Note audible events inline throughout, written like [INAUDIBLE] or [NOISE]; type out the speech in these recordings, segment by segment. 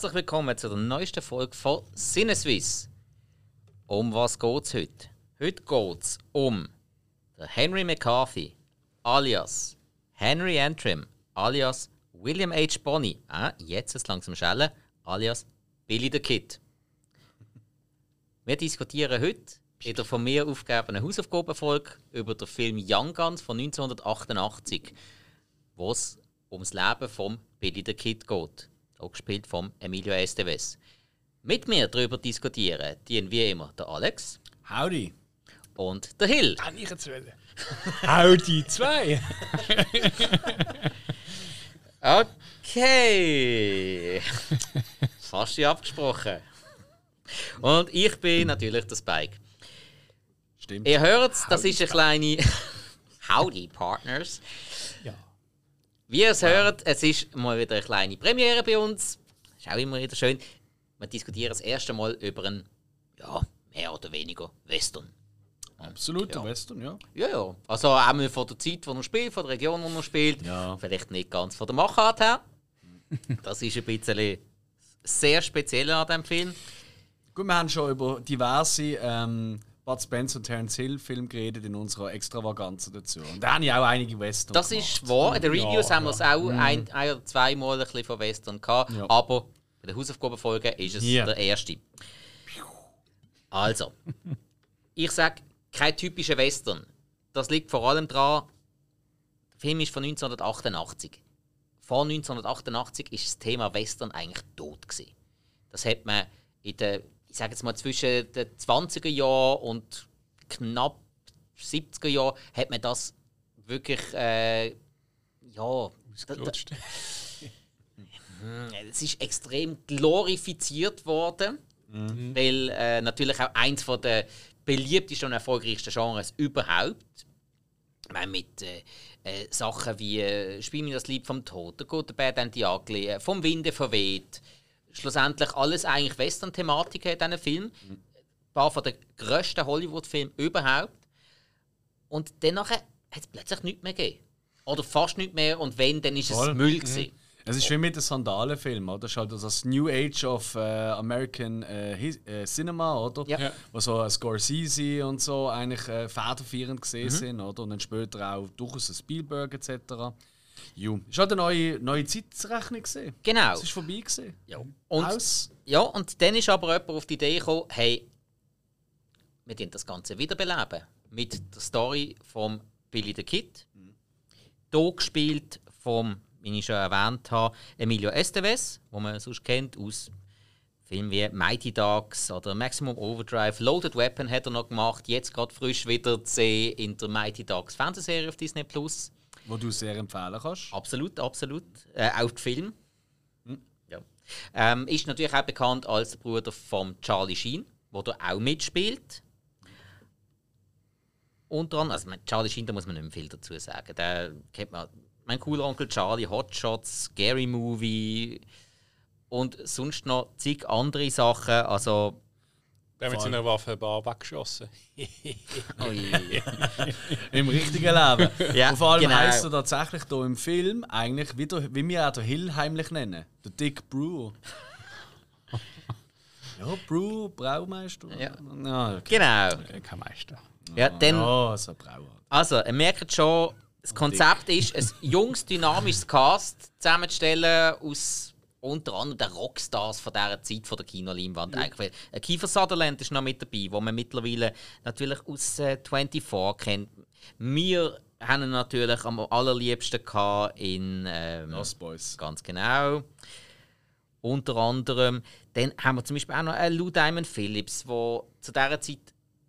herzlich willkommen zu der neuesten Folge von Sinneswiss. Um was geht's heute? Heute geht's um den Henry McCarthy, alias Henry Antrim, alias William H. Bonney, ah, jetzt ist langsam schellen, alias Billy the Kid. Wir diskutieren heute in der von mir aufgegebenen Hausaufgabenfolge über den Film Young Guns von 1988, wo es ums Leben von Billy the Kid geht, auch gespielt von Emilio Estevez. Mit mir darüber diskutieren dienen wie immer der Alex Howdy. und der Hill. Kann ich jetzt wollen? [LAUGHS] Howdy 2. [LAUGHS] Okay. [LAUGHS] Fast wie abgesprochen. Und ich bin natürlich der Spike. Stimmt. Ihr hört es, das ist eine kleine Howdy Partners. Ja. Wie ihr es hört, es ist mal wieder eine kleine Premiere bei uns. Ist auch immer wieder schön. Wir diskutieren das erste Mal über einen, ja, mehr oder weniger Western. Absoluter Ja. Western, ja. Ja, ja. Also auch mal von der Zeit, wo er spielt, von der Region, wo er spielt. Ja. Vielleicht nicht ganz von der Machart her. [LAUGHS] Das ist ein bisschen sehr speziell an diesem Film. Gut, wir haben schon über diverse ähm, Bud Spencer und Terence Hill Filme geredet in unserer Extravaganza dazu. Und da habe ich auch einige Western Das gemacht. ist wahr. In den Reviews Ja, haben wir es auch ein, ein oder zweimal ein bisschen von Western gehabt. Ja. Aber bei der Hausaufgabenfolge ist es Hier. der erste. Also, ich sage, kein typischer Western. Das liegt vor allem daran, der Film ist von 1988. Vor 1988 ist das Thema Western eigentlich tot gewesen. Das hat man in den, ich sage jetzt mal zwischen den 20er Jahren und knapp 70er Jahren hat man das wirklich äh, ja da, da, Lutscht. [LAUGHS] es ist extrem glorifiziert worden, weil äh, natürlich auch eins von der beliebtesten und erfolgreichsten Genres überhaupt. Ich meine, mit äh, äh, Sachen wie äh, Spiel mir das Lied vom Tod, der Gute Bad Ugly, äh, vom Winde verweht. Schlussendlich alles eigentlich Western-Thematiken in diesen Film. Ein paar von den grössten Hollywood-Filmen überhaupt. Und danach hat es plötzlich nichts mehr gegeben. Oder fast nichts mehr. Und wenn, dann ist es Voll. Müll. gewesen. Es ist wie mit den Sandalenfilmen, oder? Das ist halt das New Age of äh, American äh, His- äh, Cinema, oder? Ja. Ja. Wo so ein Scorsese und so eigentlich äh, federführend gesehen Mhm. sind, oder? Und dann später auch durchaus ein Spielberg etc. Jo. Ist halt eine neue, neue Zeitrechnung gesehen. Genau. Es ist vorbei gesehen. Ja. Und, Aus. ja, und dann ist aber jemand auf die Idee gekommen, hey, wir wollen das Ganze wiederbeleben. Mit der Story von Billy the Kid. Hier gespielt vom, wie ich schon erwähnt habe, Emilio Estevez, wo man sonst kennt aus Filmen wie Mighty Ducks oder Maximum Overdrive. Loaded Weapon hat er noch gemacht. Jetzt gerade frisch wieder zu sehen in der Mighty Ducks Fernsehserie auf Disney Plus. Wo du sehr empfehlen kannst. Absolut, absolut. Äh, auch die Film. Ja. Ähm, ist natürlich auch bekannt als der Bruder von Charlie Sheen, der da auch mitspielt. Unter anderem, also Charlie Sheen, da muss man nicht mehr viel dazu sagen. Der kennt man, mein cooler Onkel Charlie, Hot Shots, Scary Movie und sonst noch zig andere Sachen. Also, Der mit seiner Waffe ein Bar weggeschossen. [LAUGHS] ui. [LAUGHS] Im richtigen Leben. Ja, und vor allem genau. heisst er tatsächlich hier im Film eigentlich, wie, der, wie wir auch den Hill heimlich nennen. Der Dick Brewer. [LAUGHS] ja, Brew, Braumeister. Ja. ja okay. genau. Okay, kein Meister. Ja, dann, Ja, so ein Brauer. Also, ihr merkt schon, das Konzept ist, ein junges, dynamisches Cast zusammenzustellen aus unter anderem den Rockstars von dieser Zeit von der Kinoleinwand. Eigentlich. Weil, äh, Kiefer Sutherland ist noch mit dabei, wo man mittlerweile natürlich aus äh, 24 kennt. Wir haben ihn natürlich am allerliebsten gehabt in ähm, Lost Boys. Ganz genau. Unter anderem. Dann haben wir zum Beispiel auch noch einen Lou Diamond Phillips, der zu dieser Zeit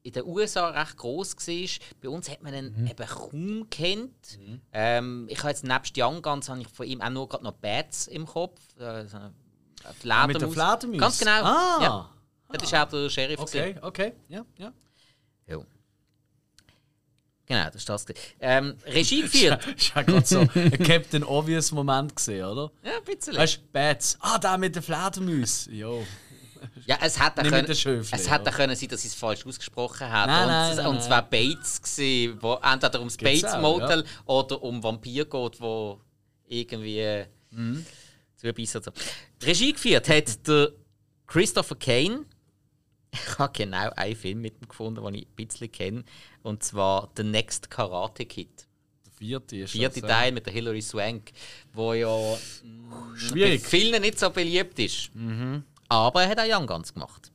in den USA recht groß war. Bei uns hat man ihn eben kaum kennt. Ähm, ich habe jetzt nebst Young Guns habe ich von ihm auch nur gerade noch Bats im Kopf. Äh, so Ah, mit der Fledermaus. Ganz genau. Ah. Ja. Das war auch der Sheriff. Okay, okay. Ja, ja. Ja. Genau, das ist das. gewesen. Ähm, Regie [LAUGHS] geführt. Ich habe gerade so einen Captain Obvious Moment gesehen, oder? ja, ein bisschen. Weißt du, Bats. Ah, da mit der Fledermaus. Jo. Ja, es hätte können, es hätte können sein, dass ich es falsch ausgesprochen hätte. Nein, und, nein, es- nein, und wäre Bates gewesen, wo entweder ums Gibt's Bates auch, Motel oder um Vampir geht, wo irgendwie Mhm. zubeissen. So. Regie geführt hat der Christopher Kane. Ich habe genau einen Film mit ihm gefunden, den ich ein bisschen kenne. Und zwar The Next Karate Kid. Der vierte ist Vierte Teil mit der Hilary Swank, wo ja bei Schwierig. vielen nicht so beliebt ist. Aber er hat auch Young Guns gemacht.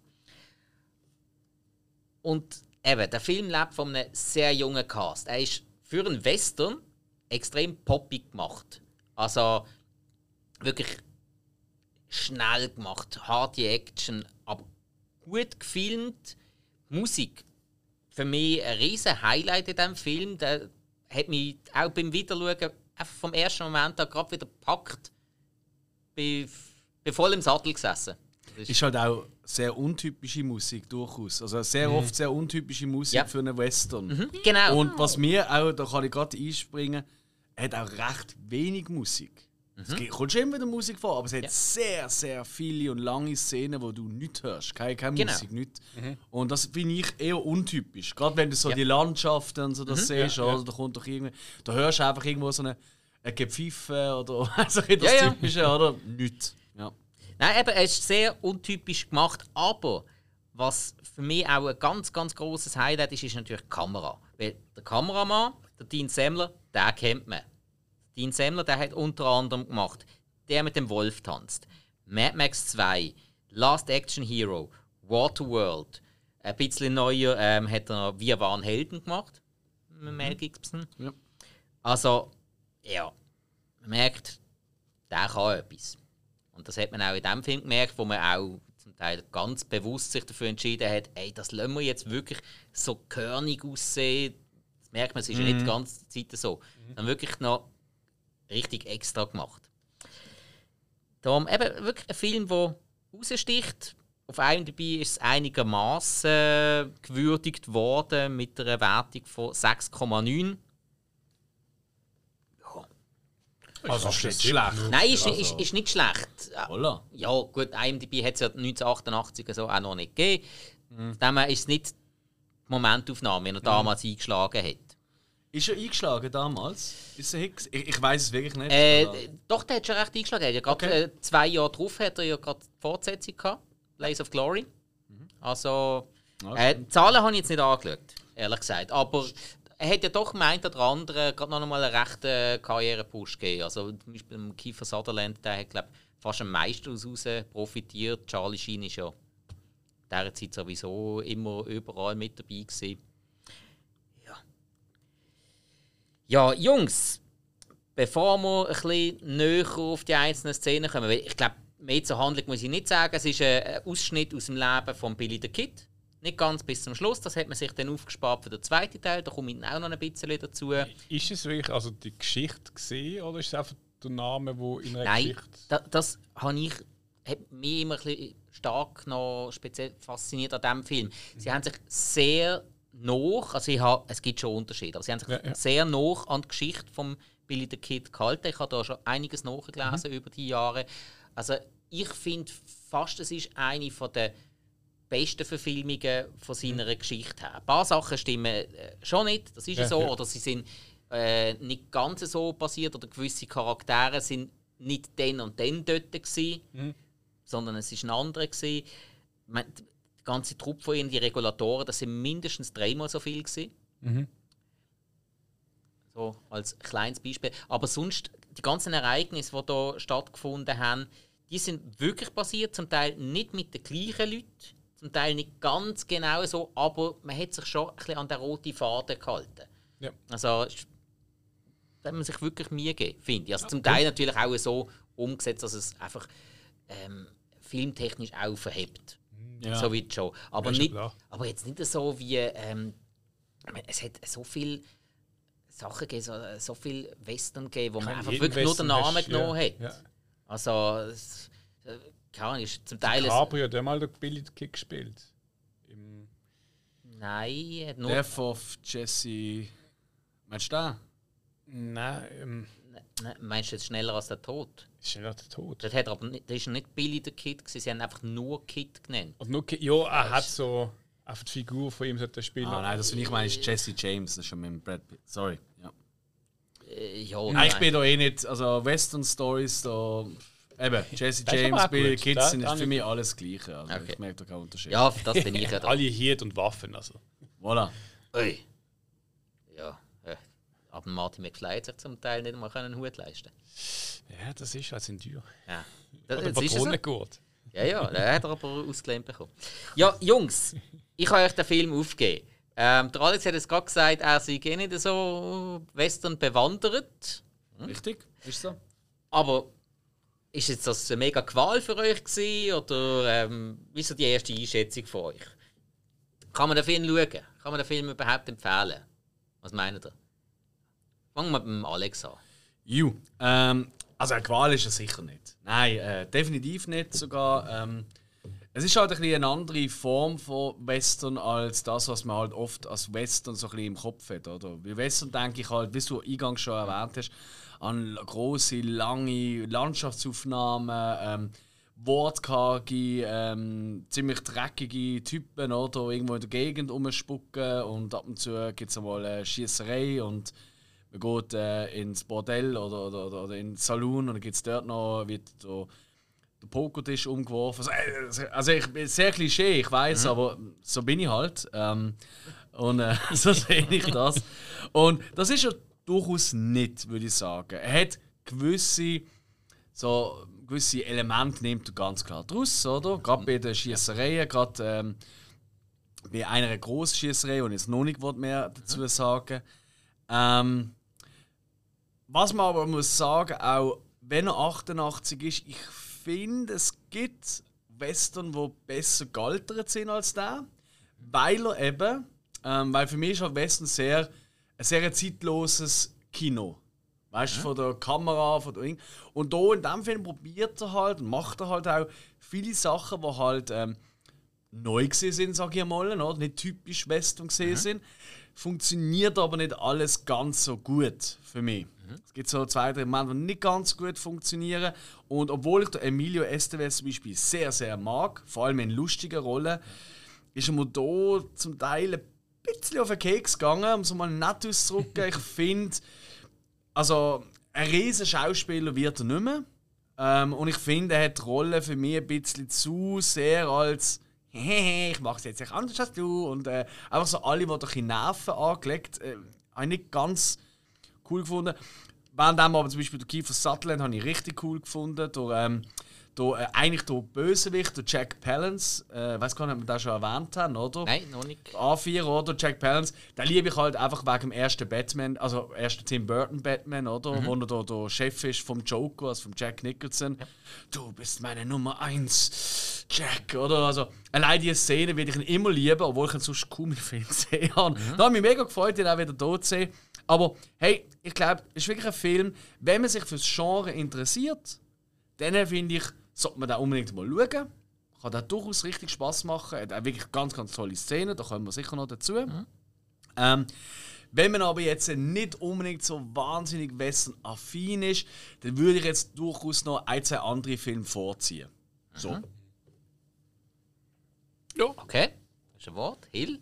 Und eben, der Film lebt von einem sehr jungen Cast. Er ist für einen Western extrem poppig gemacht. Also wirklich schnell gemacht, harte Action, aber gut gefilmt. Musik, für mich ein riesen Highlight in diesem Film. Der hat mich auch beim Wiederschauen vom ersten Moment an gerade wieder gepackt. Bin, bin voll im Sattel gesessen. Ist- Ist halt auch sehr untypische Musik durchaus. Also sehr oft sehr untypische Musik Ja. für einen Western. Genau. Und was mir auch, da kann ich gerade einspringen, er hat auch recht wenig Musik. Es gibt- kommt schon immer wieder Musik vor, aber es hat Mhm. Ja. sehr, sehr viele und lange Szenen, wo du nichts hörst. Keine, keine Genau. Musik, nichts. Und das finde ich eher untypisch. Gerade wenn du so Ja. Mhm. die Landschaften und so das siehst, Ja, ja. oder da kommt doch irgendwie, da hörst du einfach irgendwo so eine, eine Gepfiffe oder [LAUGHS] also das Ja, ja. Typische, oder? Nichts. Nein, eben, es ist sehr untypisch gemacht, aber was für mich auch ein ganz, ganz großes Highlight ist, ist natürlich die Kamera. Weil der Kameramann, der Dean Semmler, den kennt man. Dean Semmler, der hat unter anderem gemacht, der mit dem Wolf tanzt, Mad Max 2, Last Action Hero, Waterworld, ein bisschen neuer ähm, hat er noch Wir waren Helden gemacht, mit Mel Gibson. Ja. Also, ja, man merkt, der kann etwas. Und das hat man auch in dem Film gemerkt, wo man auch zum Teil ganz bewusst sich dafür entschieden hat, ey, das lassen wir jetzt wirklich so körnig aussehen. Das merkt man, es ist ja nicht die ganze Zeit so. Dann wirklich noch richtig extra gemacht. Darum eben wirklich ein Film, der raussticht. Auf IMDb ist es einigermaßen gewürdigt worden mit einer Wertung von 6,9. Also ist ist schlecht. Nein, ist, ist, ist nicht schlecht. Voilà. Ja, gut, IMDb hat es ja 1988 so auch noch nicht gegeben. Von dem ist es nicht die Momentaufnahme, wenn er damals eingeschlagen hat. Ist er eingeschlagen damals? Ist er Hicks? Ich, ich weiß es wirklich nicht. Äh, doch, der hat schon recht eingeschlagen. Er hat ja gerade, Okay. äh, zwei Jahre drauf hat er ja gerade die Fortsetzung gehabt, Blaze of Glory. Also, Ja, äh, die Zahlen habe ich jetzt nicht angeschaut, ehrlich gesagt. Aber er hat ja doch meint oder andere gerade noch mal einen rechten Karrierepush gegeben. Also zum Beispiel Kiefer Sutherland, der hat glaube fast am meisten daraus profitiert. Charlie Sheen ist ja in dieser Zeit sowieso immer überall mit dabei gewesen. Ja. Ja, Jungs, bevor wir ein bisschen näher auf die einzelnen Szenen kommen, ich glaube, mehr zur Handlung muss ich nicht sagen. Es ist ein ein Ausschnitt aus dem Leben von Billy the Kid. Nicht ganz bis zum Schluss, das hat man sich dann aufgespart für den zweiten Teil. Da komme ich dann auch noch ein bisschen dazu. Ist es wirklich also die Geschichte gesehen oder ist es einfach der Name, wo in einer Nein, Geschichte. da, das habe ich hat mich immer ein bisschen stark noch speziell fasziniert an diesem Film. Sie haben sich sehr noch, also ich habe, es gibt schon Unterschiede, aber sie haben sich Ja, ja. sehr noch an die Geschichte von Billy the Kid gehalten. Ich habe da schon einiges nachgelesen über die Jahre. Also ich finde fast, es ist eine von der besten Verfilmungen von seiner Geschichte her. Ein paar Sachen stimmen äh, schon nicht, das ist ja, so, ja. oder sie sind äh, nicht ganz so passiert oder gewisse Charaktere sind nicht dann und dann dort gewesen, sondern es ist ein anderer gewesen. Meine, die ganze Truppe von ihnen, die Regulatoren, das sind mindestens dreimal so viel gewesen. So als kleines Beispiel. Aber sonst, die ganzen Ereignisse, die hier stattgefunden haben, die sind wirklich passiert, zum Teil nicht mit den gleichen Leuten, zum Teil nicht ganz genau so, aber man hat sich schon ein bisschen an den roten Faden gehalten. Ja. Also, da hat man sich wirklich Mühe gegeben, finde ich. Also zum Teil natürlich auch so umgesetzt, dass es einfach ähm, filmtechnisch auch verhebt. Ja. So wie Show. Aber, Ja, schon nicht, klar. aber jetzt nicht so wie. Ähm, es hat so viele Sachen gegeben, so, so viel Western gegeben, wo man einfach wirklich nur den Namen hast- genommen ja, hat. ja. Also, es, äh, keine Ahnung, ist zum Teil. Cabrio hat ja mal den Billy the Kid gespielt. Im Nein, hat nur. Death of Jesse. Meinst du den? Nein, ähm, Nein, meinst du jetzt schneller als der Tod? ja nicht der Tod. Das, hat aber nicht, das ist nicht Billy der Kid, gewesen, sie haben einfach nur Kid genannt. Und nur, Ki- ja, er hat so einfach die Figur von ihm sollte spielen. Ah, nein, das finde ich meine ist Jesse James. Das ist schon mit dem Brad Pitt. Sorry. Ja. Äh, ja, Ah, nein. ich bin da eh nicht. Also Western Stories, da Eben, Jesse Das ist aber James, auch Bill gut. Kids Da- sind da für nicht- mich alles das Gleiche. Also Okay. Ich merke da keinen Unterschied. Ja, für das bin ich [LAUGHS] ja da. Alle Hirt und Waffen. Also. Voilà. Ui. Ja, äh, aber Martin McFly hat sich zum Teil nicht mal einen Hut leisten Ja, das ist halt sind teuer. Ja. Das, Oder das ist so. Patronengurt. Ja, ja, der hat er aber ausgelehnt bekommen. Ja, Jungs, ich habe euch den Film aufgegeben. Ähm, der Alex hat es gerade gesagt, er sei eh nicht so Western bewandert. Richtig? Ist so? Aber ist jetzt das eine mega Qual für euch gewesen, oder ähm, wie ist so die erste Einschätzung von euch? Kann man den Film schauen? Kann man den Film überhaupt empfehlen? Was meint ihr? Fangen wir mit dem Alex an. Ju. Ähm, also eine Qual ist er sicher nicht. Nein, äh, definitiv nicht sogar. Ähm, es ist halt ein bisschen eine andere Form von Western als das, was man halt oft als Western so ein bisschen im Kopf hat. Oder? Bei Western denke ich halt, wie du eingangs schon erwähnt hast, an große, lange Landschaftsaufnahmen, ähm, wortkarge, ähm, ziemlich dreckige Typen, oder? Irgendwo in der Gegend rumspucken und ab und zu gibt es mal eine Schießerei und man geht äh, ins Bordell oder, oder, oder, oder in Saloon und dann gibt es dort noch wird der, der Pokertisch umgeworfen. Also, äh, also ich bin sehr klischee, ich weiß, aber so bin ich halt. Ähm, und äh, [LAUGHS] so sehe ich das. Und das ist ja durchaus nicht, würde ich sagen. Er hat gewisse, so, gewisse Elemente nimmt er ganz klar draus, oder? Gerade bei den Schießereien, gerade ähm, bei einer grossen Schießerei, und jetzt noch nicht mehr dazu sagen ähm, was man aber muss sagen, auch wenn er 88 ist, ich finde, es gibt Western, die besser gealtert sind als der. Weil er eben, ähm, weil für mich ist halt Western sehr, ein sehr zeitloses Kino. Weißt du, von der Kamera, von der Ding. Und da in dem Film probiert er halt, macht er halt auch viele Sachen, die halt ähm, neu sind, sage ich mal, oder? nicht typisch Western gesehen sind. Funktioniert aber nicht alles ganz so gut für mich. Es gibt so zwei, drei Momente, die nicht ganz gut funktionieren. Und obwohl ich Emilio Estevez zum Beispiel sehr, sehr mag, vor allem in lustigen Rollen, ist er mir da zum Teil ein bisschen auf den Keks gegangen, um es mal nett auszudrücken. ich [LAUGHS] finde, also ein riesen Schauspieler wird er nicht mehr. Ähm, und ich finde, er hat die Rolle für mich ein bisschen zu sehr als «Hehe, [LAUGHS] ich mache es jetzt echt anders als du» und äh, einfach so alle, die durch die Nerven angelegt, äh, habe ich nicht ganz cool gefunden. Während aber zum Beispiel der Kiefer Sutherland habe ich richtig cool gefunden. Der, ähm, der, äh, eigentlich der Bösewicht, der Jack Palance, äh, weiß gar nicht, ob wir das schon erwähnt haben, oder? Nein, noch nicht. A4 oder Jack Palance, den liebe ich halt einfach wegen dem ersten Batman, also ersten Tim Burton Batman, oder? Wo er der, der Chef ist vom Joker, also vom Jack Nicholson. Du bist meine Nummer 1, Jack, oder? Also, allein diese Szene würde ich ihn immer lieben, obwohl ich ihn sonst kaum in Film [LAUGHS] gesehen habe. Da habe ich mich mega gefreut, ihn auch wieder dort zu sehen. Aber hey, ich glaube, es ist wirklich ein Film, wenn man sich fürs Genre interessiert, dann finde ich, sollte man da unbedingt mal schauen. Kann da durchaus richtig Spaß machen. Hat auch wirklich ganz, ganz tolle Szenen, da kommen wir sicher noch dazu. Ähm, wenn man aber jetzt nicht unbedingt so wahnsinnig Western-affin ist, dann würde ich jetzt durchaus noch ein, zwei andere Filme vorziehen. So. Okay, das ist ein Wort. Hill?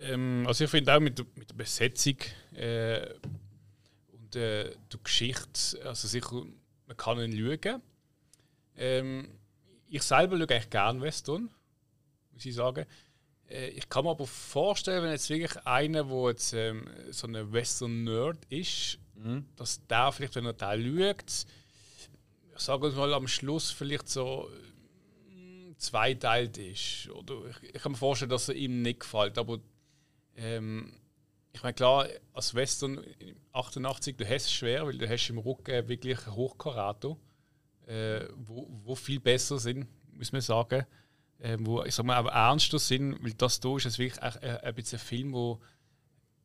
Ähm, also ich finde auch mit der, mit der Besetzung äh, und äh, der Geschichte, also sicher, man kann ihn schauen. Ähm, ich selber schaue eigentlich gerne Western, muss ich sagen. Äh, ich kann mir aber vorstellen, wenn jetzt wirklich einer, der jetzt ähm, so ein Western-Nerd ist, dass der vielleicht, wenn er da schaut, sagen wir mal am Schluss vielleicht so mm, zweiteilt ist. Oder ich, ich kann mir vorstellen, dass er ihm nicht gefällt. Aber ähm, ich meine, klar, als Western 88, du hast es schwer, weil du hast im Rücken wirklich Hochkarato, äh, wo, wo viel besser sind, muss man sagen. Äh, wo, ich sag mal, aber ernster sind, weil das da ist es wirklich ein, ein, ein bisschen ein Film, wo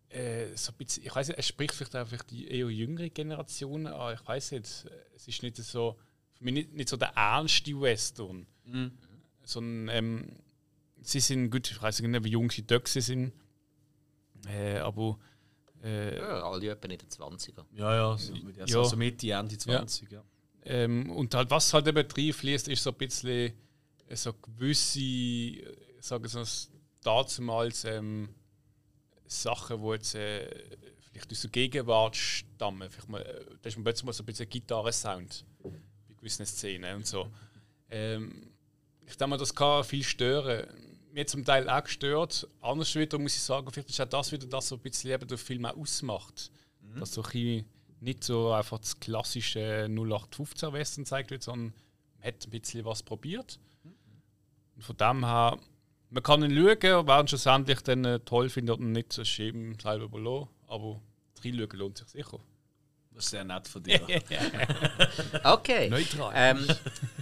äh, so ein bisschen, ich weiß nicht, es spricht vielleicht auch vielleicht die eher jüngere Generation an. Ich weiß nicht, es ist nicht so, für mich nicht, nicht so der ernste Western, sondern ähm, sie sind gut, ich weiß nicht, wie jung sie dort sind, äh, aber äh, Ja, alle etwa in den 20er. Ja, ja, so, Ja. sagen, so Mitte, Ende 20. Ja. Ähm, und halt, was halt eben reinfließt, ist so ein bisschen äh, so gewisse, äh, sagen wir es damals, ähm, Sachen, die jetzt äh, vielleicht aus der Gegenwart stammen. Vielleicht mal, äh, da ist man plötzlich mal so ein bisschen Gitarrensound bei gewissen Szenen und so. Ähm, ich denke mal, das kann viel stören. Mir zum Teil auch gestört. Anders wieder muss ich sagen, vielleicht ist auch das wieder das, was ein bisschen eben den Film auch ausmacht. Mhm. Dass so ein nicht so einfach das klassische 0815 Western zeigt wird, sondern man hat ein bisschen was probiert. Und von dem her, man kann ihn schauen, wer ihn schlussendlich dann äh, toll findet und nicht, so schieben selber belohnen. Aber reinschauen lohnt sich sicher. Das ist sehr nett von dir. [LAUGHS] okay. Neutral. Ähm,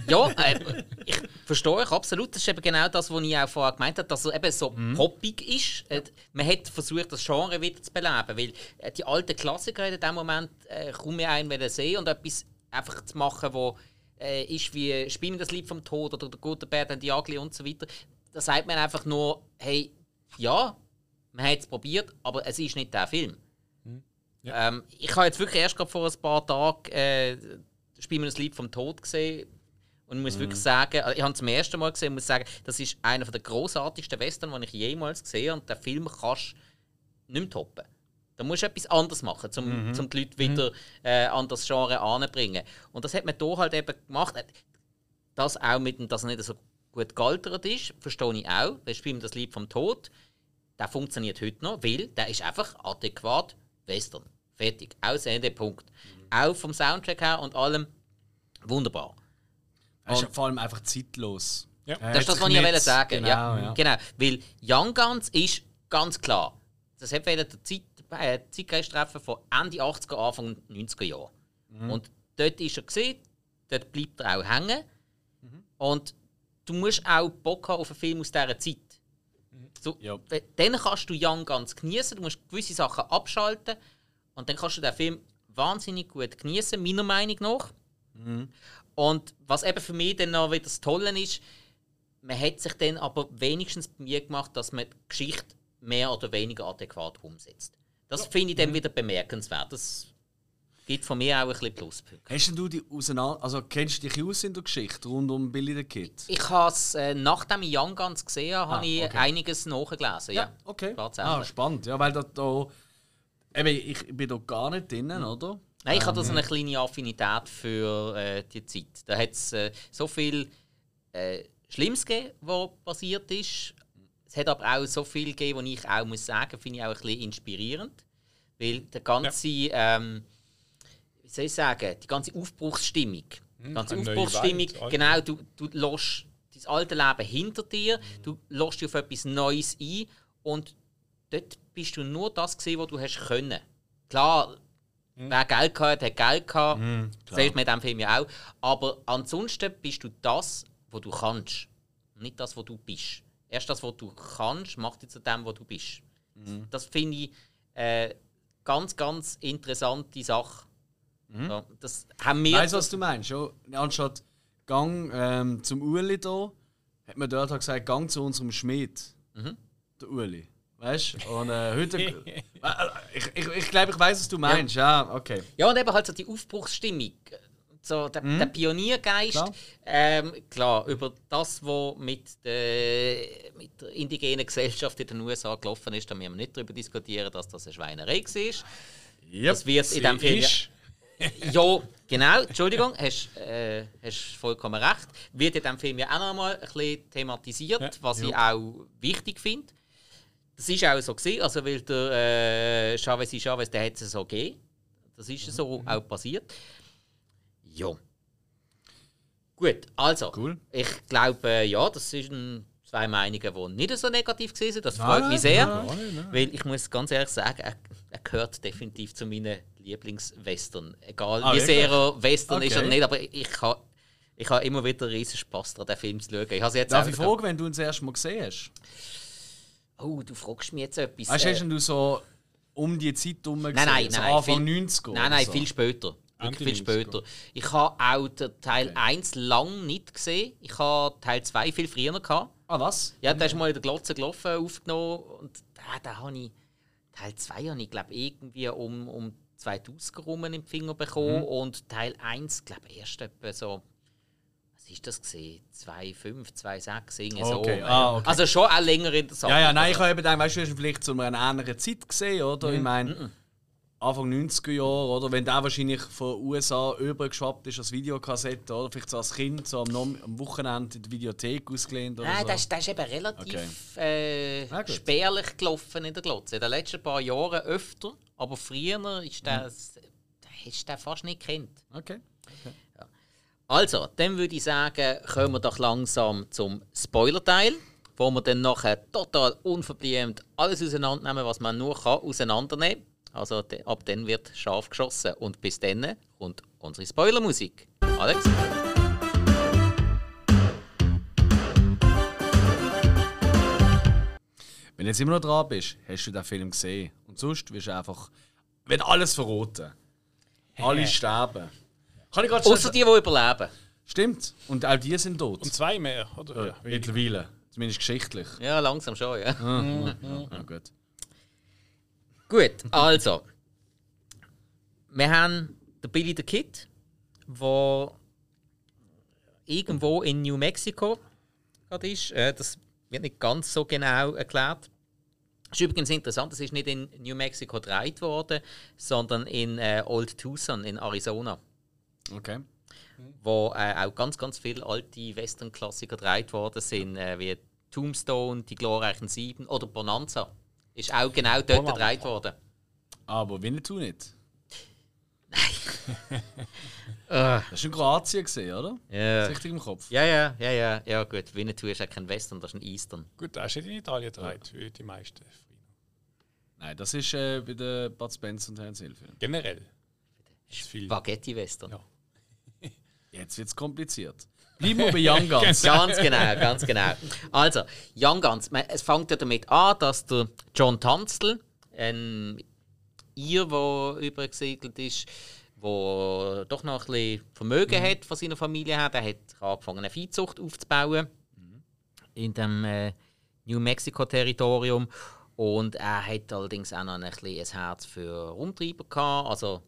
ja, äh, ich verstehe euch absolut. Das ist eben genau das, was ich auch vorher gemeint habe, dass er eben so mhm. poppig ist. Äh, man hat versucht, das Genre wieder zu beleben, weil äh, die alten Klassiker in dem Moment äh, kaum mehr einen sehen und etwas einfach zu machen, wo äh, ist wie Spinnen das Lied vom Tod oder der gute Bär, dann die Agli und so weiter. Da sagt man einfach nur, hey, ja, man hat es probiert, aber es ist nicht der Film. Ja. Ähm, ich habe jetzt wirklich erst vor ein paar Tagen äh, Spielen wir das Lied vom Tod gesehen. Und ich muss mhm. wirklich sagen, also ich habe es zum ersten Mal gesehen und muss sagen, das ist einer der großartigsten Western, die ich jemals gesehen habe. Und den Film kannst du nicht mehr toppen. Da musst du etwas anderes machen, um mhm. Zum die Leute wieder mhm. äh, an das Genre anzubringen. Und das hat man hier halt eben gemacht. Das auch mit dem, dass er nicht so gut gealtert ist, verstehe ich auch. Das Spiel das Lied vom Tod. Der funktioniert heute noch, weil der ist einfach adäquat Western. Fertig. Aus Ende, Punkt. Mhm. Auch vom Soundtrack her und allem wunderbar. Er ist vor allem einfach zeitlos. Ja. Das ist das, was ich nicht... sagen genau, ja, ja. Genau. Weil Young Guns ist ganz klar. Das hat der Zeit, äh, Zeitgeist treffen von Ende 80er, Anfang 90er Jahre. Mhm. Und dort ist er gesehen, dort bleibt er auch hängen. Mhm. Und du musst auch Bock haben auf einen Film aus dieser Zeit. So, ja. Dann kannst du Young Guns genießen, du musst gewisse Sachen abschalten und dann kannst du den Film wahnsinnig gut genießen, meiner Meinung nach. Mhm. Und was eben für mich dann noch wieder das Tolle ist, man hat sich dann aber wenigstens Mühe gemacht, dass man die Geschichte mehr oder weniger adäquat umsetzt. Das ja. finde ich dann mhm. wieder bemerkenswert. Das gibt von mir auch ein bisschen Pluspunkte. Hast du die auseinander, also kennst du dich aus in der Geschichte rund um Billy the Kid? Ich habe es, äh, nachdem ich Young Guns gesehen habe, ah, habe ich okay. einiges nachgelesen. Ja, ja okay. Ah, spannend. Ja, weil da, da eben, ich bin da gar nicht drin, mhm. oder? Nein, ich ähm. habe da so eine kleine Affinität für äh, die Zeit. Da hat es äh, so viel äh, Schlimmes gegeben, was passiert ist. Es hat aber auch so viel gegeben, was ich auch muss sagen, finde ich auch ein bisschen inspirierend. Weil der ganze ja. ähm, wie soll ich sagen, die ganze Aufbruchsstimmung. Die hm, ganze Aufbruchsstimmung, genau, du, du lässt dein alte Leben hinter dir, du lässt dich auf etwas Neues ein und dort bist du nur das gesehen, was du hast können. Klar, mhm. wer Geld gehabt hat, Geld gehabt. Mhm, Zählt man in diesem Film ja auch. Aber ansonsten bist du das, was du kannst. Nicht das, was du bist. Erst das, was du kannst, macht dich zu dem, was du bist. Mhm. Das finde ich äh, ganz, ganz interessante Sache. Mhm. So, das haben wir. Weißt du, was du meinst? Ja, anstatt Gang ähm, zum Uli da, hat man dort gesagt, Gang zu unserem Schmied. Mhm. Der Uli. Weißt du? Und äh, heute. [LAUGHS] ich ich, ich glaube, ich weiß, was du meinst. Ja. ja. okay. Ja, und eben halt so die Aufbruchsstimmung. So der, mhm. der Pioniergeist. Klar. Ähm, klar, über das, was mit der, mit der indigenen Gesellschaft in den USA gelaufen ist, da müssen wir nicht darüber diskutieren, dass das eine Schweinerei war. Yep, das wird in dem Film. [LAUGHS] ja, genau, Entschuldigung, hast, äh, hast vollkommen recht. Wird in diesem Film ja auch noch mal ein bisschen thematisiert, ja. was ja. ich auch wichtig finde. Das ist auch so gewesen, also weil der äh, Chavez ist Chavez, der hat es so gegeben. Das ist mhm. so auch passiert. Ja. Gut, also, cool. ich glaube, äh, ja, das sind zwei Meinungen, die nicht so negativ sind. Das freut nein, mich sehr. Nein, nein, weil ich muss ganz ehrlich sagen, er, er gehört definitiv zu meinen Lieblingswestern. Egal ah, wie sehr er Western okay. ist oder nicht, aber ich habe ich ha immer wieder riesen Spaß daran, den Film zu schauen. Ich jetzt Darf ich fragen, wenn du ihn das erste Mal gesehen hast? Oh, du fragst mich jetzt etwas. Weißt, äh, hast du so um die Zeit herum gesehen? Nein, nein, so nein. Anfang viel, 90er? Nein, nein, so. viel später. Wirklich viel später. Ich habe auch den Teil okay. 1 lang nicht gesehen. Ich habe Teil 2 viel früher gehabt. Ah, was? Ja, der ist mal in der Glotze gelaufen, aufgenommen. Und ah, da habe ich. Teil 2 habe ich, glaube irgendwie um, um 2000 rum den Finger bekommen. Mhm. Und Teil 1, glaube ich, erst etwa so ist das gesehen? 2,5, 2,6, irgendwie okay. so. Ah, okay. Also schon auch länger in der Sache. Ja, ja, nein, ich habe eben gedacht, weißt du, hast vielleicht zu einer anderen Zeit gesehen, oder? Mhm. Ich meine. Mhm. Anfang 90er Jahre, oder? Wenn der wahrscheinlich von USA übergeschwappt ist als Videokassette, oder? Vielleicht so als Kind, so am, am Wochenende in der Videothek ausgelehnt oder Nein, so. das, ist- das ist eben relativ äh, Ah, spärlich gelaufen in der Glotze. In den letzten paar Jahren öfter, aber früher ist das, hast du den fast nicht gekannt. Okay. Also, dann würde ich sagen, kommen wir doch langsam zum Spoiler-Teil, wo wir dann nachher total unverblümt alles auseinandernehmen, was man nur kann, auseinandernehmen kann. Also ab dann wird scharf geschossen. Und bis dann kommt unsere Spoilermusik. Alex? Wenn du jetzt immer noch dran bist, hast du den Film gesehen. Und sonst wirst du einfach. Wird alles verroten. Alle sterben. Kann ich gerade Außer die, die überleben. Stimmt. Und auch die sind tot. Und zwei mehr, oder? Ja, mittlerweile. Zumindest geschichtlich. Ja, langsam schon, ja. Ja, gut. Gut, also. Wir haben den Billy the Kid, der irgendwo in New Mexico gerade ist. Äh, das wird nicht ganz so genau erklärt. Das ist übrigens interessant, das ist nicht in New Mexico gedreht worden, sondern in äh, Old Tucson in Arizona, Okay. wo äh, auch ganz, ganz viele alte Western-Klassiker gedreht worden sind, äh, wie Tombstone, Die glorreichen Sieben oder Bonanza. Ist auch genau dort Bonanza. gedreht worden. Aber Winnetou nicht. [LAUGHS] Ah. Das war in Kroatien, gesehen, oder? Ja. Ist richtig im Kopf. Ja, ja, ja, ja, ja, gut. Winnetou ist ja kein Western, das ist ein Eastern. Gut, das ist nicht in Italien gedreht, wie die meisten. Nein, das ist äh, bei den Bud Spencer und Terence Hill Filmen. Generell. Das ist viel. Spaghetti-Western. Ja. Jetzt wird es kompliziert. Bleiben wir bei Young [LAUGHS] Guns. Ganz genau, ganz genau. Also, Young Guns. Es fängt ja damit an, dass der John Tunstall, ein Ir, der übergesegelt ist, wo doch noch ein bisschen Vermögen hat von seiner Familie her, der hat angefangen, eine Viehzucht aufzubauen in dem äh, New Mexico-Territorium. Und er hat allerdings auch noch ein, bisschen ein Herz für Rumtreiber gehabt, also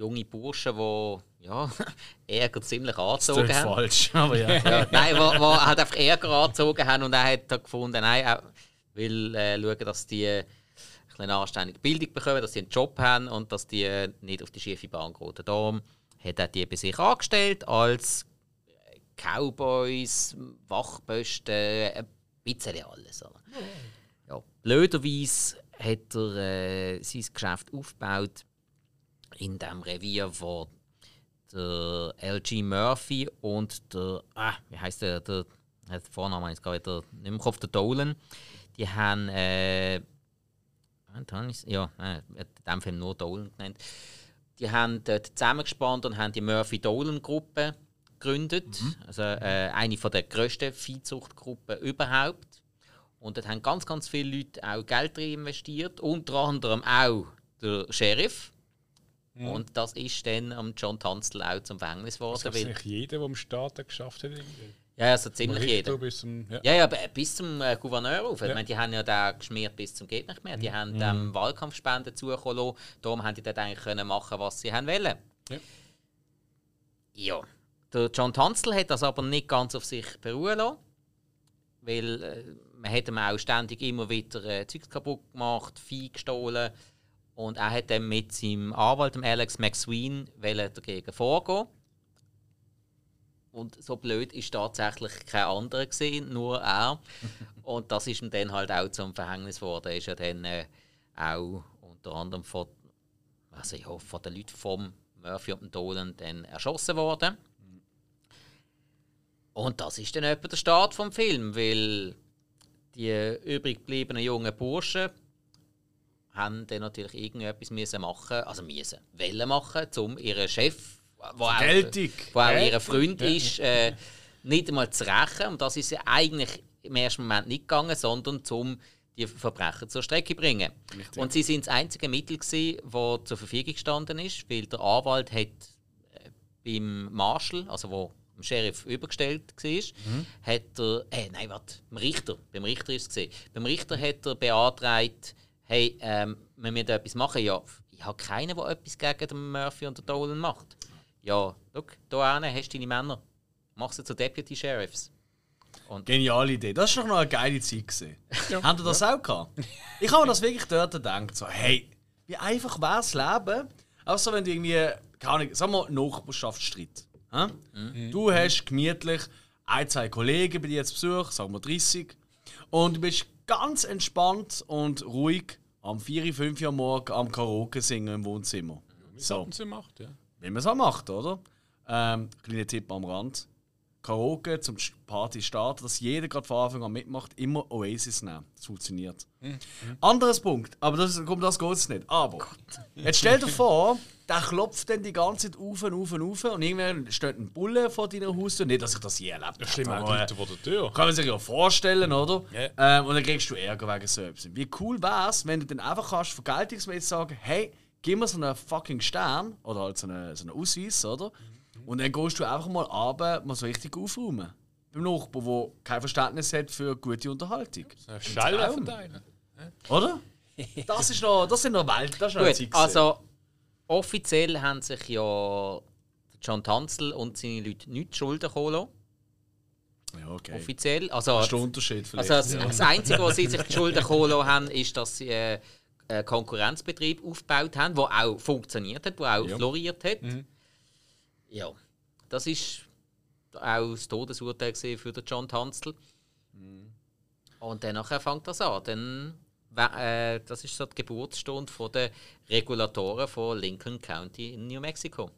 junge Burschen, die ja, [LAUGHS] Ärger ziemlich Das angezogen ist haben. falsch, aber ja. [LAUGHS] Ja, nein, wo halt einfach Ärger angezogen haben und er hat dann gefunden, nein, er will äh, schauen, dass die äh, ein bisschen eine anständige Bildung bekommen, dass sie einen Job haben und dass die äh, nicht auf die schiefe Bahn gehen. Darum hat er die bei sich angestellt als Cowboys, Wachposten, ein bisschen alles. Oder? Ja, blöderweise hat er äh, sein Geschäft aufgebaut in dem Revier, wo der LG Murphy und der, ah, wie heißt der, der, der Vorname ist gerade wieder nicht mehr im Kopf, der Dolan, die haben, äh, ja, hat in dem Film nur Dolan genannt, die haben dort zusammengespannt und haben die Murphy-Dolan-Gruppe gegründet, also äh, eine von der grössten Viehzuchtgruppen überhaupt. Und dort haben ganz, ganz viele Leute auch Geld drin investiert, unter anderem auch der Sheriff. Und das ist dann am John Tunstall auch zum Verhängnis Das geworden. ist Weil, nicht jeder, der im Staat geschafft hat. irgendwie. ja, also ziemlich jeder. Bis zum, ja. Ja, ja, bis zum äh, Gouverneur auf. Ich Ja. meine, die haben ja da geschmiert bis zum geht nicht mehr. Die haben dem Wahlkampfspenden zukommen lassen. Darum haben die dort eigentlich können machen, was sie haben wollen. Ja. Ja. Der John Tunstall hat das aber nicht ganz auf sich beruhen lassen. Weil äh, man hat ihm auch ständig immer wieder äh, Zeugs kaputt gemacht, Vieh gestohlen. Und er hat dann mit seinem Anwalt, dem Alex McSween, dagegen vorgehen. Und so blöd ist tatsächlich kein anderer gesehen, nur er. [LAUGHS] und das ist ihm dann halt auch zum Verhängnis geworden. Er ist ja dann äh, auch unter anderem von, also ja, von den Leuten vom Murphy und dem Dolan dann erschossen worden. Und das ist dann etwa der Start vom Film, weil die übrig gebliebenen jungen Burschen haben dann natürlich irgendetwas müssen machen, also müssen, wollen machen, um ihren Chef, wo auch, Geltung. auch ihr Freund ist, äh, nicht einmal zu rächen. Und das ist ja eigentlich im ersten Moment nicht gegangen, sondern um die Verbrecher zur Strecke zu bringen. Und sie sind das einzige Mittel, gewesen, das zur Verfügung gestanden ist, weil der Anwalt hat äh, beim Marshal, also wo dem Sheriff übergestellt war, hat er, äh, nein, warte, beim Richter, beim Richter ist es gesehen. Beim Richter hat er beantragt, hey, ähm, wir müssen etwas machen. Ja, ich habe keinen, der etwas gegen den Murphy und den Dolan macht. Ja, schau, da hinten hast du deine Männer. Mach sie zu Deputy Sheriffs. Geniale Idee. Das war doch noch eine geile Zeit. Gewesen. [LAUGHS] Habt ihr das auch gehabt? Ich habe mir das wirklich dort gedacht. So, hey, wie einfach wäre das Leben, außer wenn du irgendwie, keine Ahnung, sagen wir Nachbarschaftsstreit. hä? Du hast gemütlich ein, zwei Kollegen bei dir zu Besuch, sagen wir 30, und du bist ganz entspannt und ruhig am 4, 5 Uhr morgen am Karaoke singen im Wohnzimmer. So. Was sie macht, ja. Wie man es auch macht, oder? Ähm, kleiner Tipp am Rand. Karaoke zum Party starten, dass jeder gerade von Anfang an mitmacht, immer Oasis nehmen. Das funktioniert. Anderes Punkt, aber das, kommt das geht nicht. Aber, jetzt stell dir [LAUGHS] vor, der klopft dann die ganze Zeit auf und auf und auf und irgendwann steht ein Bulle vor deiner Haustür. Nicht, dass ich das je erlebt Das ist schlimm, habe, auch die Leute vor der Tür. kann man sich ja vorstellen, oder? Ja. Ähm, und dann kriegst du Ärger wegen so etwas. Wie cool wär's, wenn du dann einfach kannst, vergeltungsmäßig sagen, hey, gib mir so einen fucking Stern oder halt so einen, so einen Ausweis, oder? Und dann gehst du einfach mal runter, mal so richtig aufräumen. Beim Nachbarn, der kein Verständnis hat für gute Unterhaltung. Traum. verteilen. Oder? Das, ist noch, das sind noch Welt, das ist noch Gut, also offiziell haben sich ja John Tanzel und seine Leute nicht Schulden lassen. Ja, okay. Offiziell. Also, Das ist der Unterschied vielleicht. also das, das Einzige, was sie sich die Schulden geholt haben, ist, dass sie äh, einen Konkurrenzbetrieb aufgebaut haben, der auch funktioniert hat, der auch Ja. floriert hat. Ja, das ist auch das Todesurteil für den John Tanzel. Und dann fängt das an. Dann, äh, das ist so die Geburtsstunde von der Regulatoren von Lincoln County in New Mexico.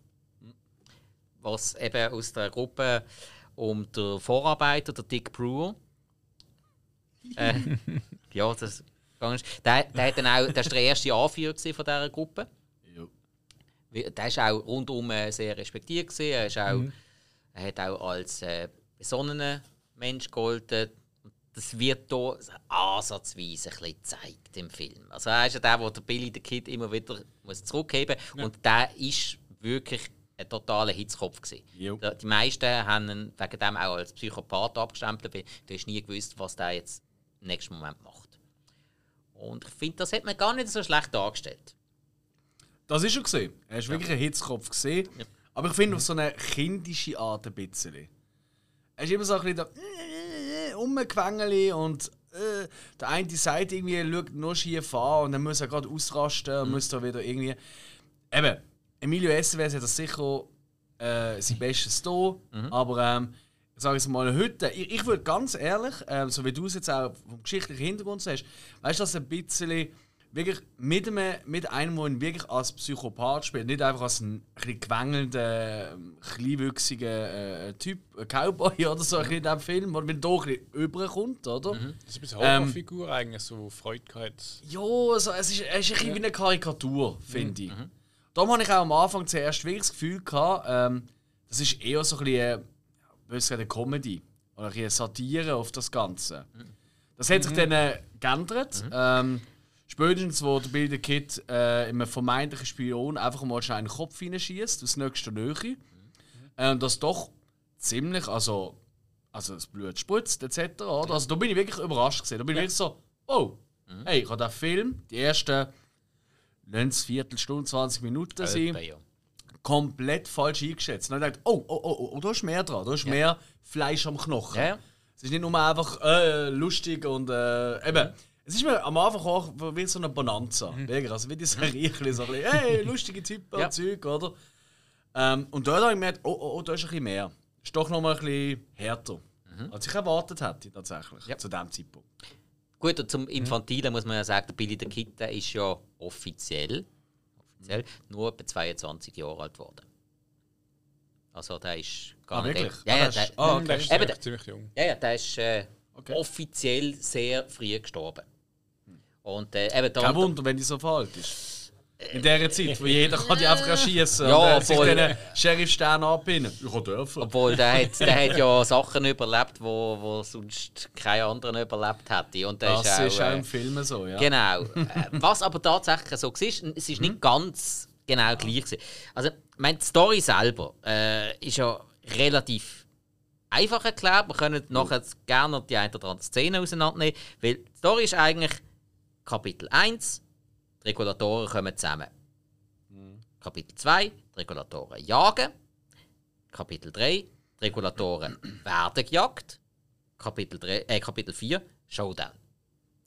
Was eben aus der Gruppe um den Vorarbeiter, der Dick Brewer, [LAUGHS] äh, ja, das. Der, der, hat dann auch, der ist der erste Anführer von dieser Gruppe. Ja. Der ist auch rundum äh, sehr respektiert gewesen. Er, ist auch, er hat auch als äh, besonnener Mensch gegolten. Und Das wird hier ansatzweise ein bisschen gezeigt im Film. Also er ist ja der, wo der Billy the Kid immer wieder muss zurückheben muss. Und der ist wirklich ein totaler Hitzkopf gewesen. Die meisten haben ihn wegen dem auch als Psychopath abgestempelt, weil du hast nie gewusst, was der jetzt im nächsten Moment macht. Und ich finde, das hat man gar nicht so schlecht dargestellt. Das ist er gesehen. Er ist wirklich ein Hitzkopf gesehen. Aber ich finde auf so eine kindische Art ein bisschen. Er ist immer so ein bisschen da äh, und äh, der eine sagt irgendwie, schaut nur schief an und dann muss er gerade ausrasten und muss da wieder irgendwie. Eben, Emilio Estevez hat das sicher äh, sein Bestes da, aber ähm, ich sage es mal heute, ich, ich würde ganz ehrlich, ähm, so wie du es jetzt auch vom geschichtlichen Hintergrund sagst, weißt du, dass ein bisschen wirklich mit einem, mit einem, der ihn wirklich als Psychopath spielt, nicht einfach als ein, bisschen gewängelnder, ähm, kleinwüchsiger äh, Typ, ein Cowboy [LAUGHS] oder so, ein bisschen in diesem Film, wenn er da ein bisschen rüberkommt, oder? Das ist ein bisschen Ähm, Horrorfigur eigentlich, so Freude gehabt. Ja, also, es ist, es ist ein bisschen wie eine Karikatur, finde ich. Darum habe ich auch am Anfang zuerst wirklich das Gefühl gehabt, ähm, das ist eher so ein bisschen äh, ich eine Comedy oder ein bisschen eine Satire auf das Ganze. Das hat sich dann äh, geändert. Ähm, spätestens, wo der the Kid äh, in einem vermeintlichen Spion einfach mal schnell den Kopf hineinschießt, aus nächster Nähe. Ähm, das doch ziemlich, also, also das Blut spritzt etc. Oder? Also da bin ich wirklich überrascht gewesen. Da bin ich wirklich so, oh, hey, ich habe den Film, die ersten lassen es Viertelstunde, 20 Minuten sein, Etwa, ja. komplett falsch eingeschätzt. Und dann gedacht, oh, oh, oh, oh, da ist mehr dran, da ist mehr Fleisch am Knochen. Ja, ja. Es ist nicht nur einfach äh, lustig und äh, eben. Es ist mir am Anfang auch wie so eine Bonanza. Wirklich, also wie die Serie, so ein bisschen, hey, [LAUGHS] lustige Typen Ja. und Zeug, oder? Ähm, und dort habe ich gemerkt, oh, oh, oh, da ist ein bisschen mehr. Ist doch noch mal ein bisschen härter. Als ich erwartet hätte, tatsächlich, Ja. zu dem Zeitpunkt. Gut, und zum Infantilen muss man ja sagen, der Billy Kid der ist ja offiziell, offiziell nur etwa 22 Jahre alt geworden. Also der ist gar Ah, nicht wirklich? Ja, Ah, ja, der, ist- ah, okay. Der ist Eben, eigentlich ziemlich jung. ja, ja, der ist äh, Okay. offiziell sehr früh gestorben. Und äh, eben Kein Wunder, wenn die so verhalten ist. In dieser Zeit, wo jeder kann die einfach erschießen Ja, und äh, sich voll. den Sheriff-Stern abpinnen. Ich kann dürfen. Obwohl, der hat, der hat ja [LAUGHS] Sachen überlebt, wo, wo sonst kein anderen überlebt hätte. Und Das ist auch, ist auch äh, im Film so, ja. Genau. Äh, Was aber tatsächlich so war, es ist nicht ganz genau gleich. Gewesen. Also, meine, die Story selber äh, ist ja relativ einfach erklärt. Wir können nachher gerne die eine oder andere Szene auseinandernehmen. Weil die Story ist eigentlich Kapitel 1, die Regulatoren kommen zusammen. Kapitel 2, die Regulatoren jagen. Kapitel 3, die Regulatoren [CLEARS THROAT] werden gejagt. Kapitel, 3, äh, Kapitel 4, Showdown.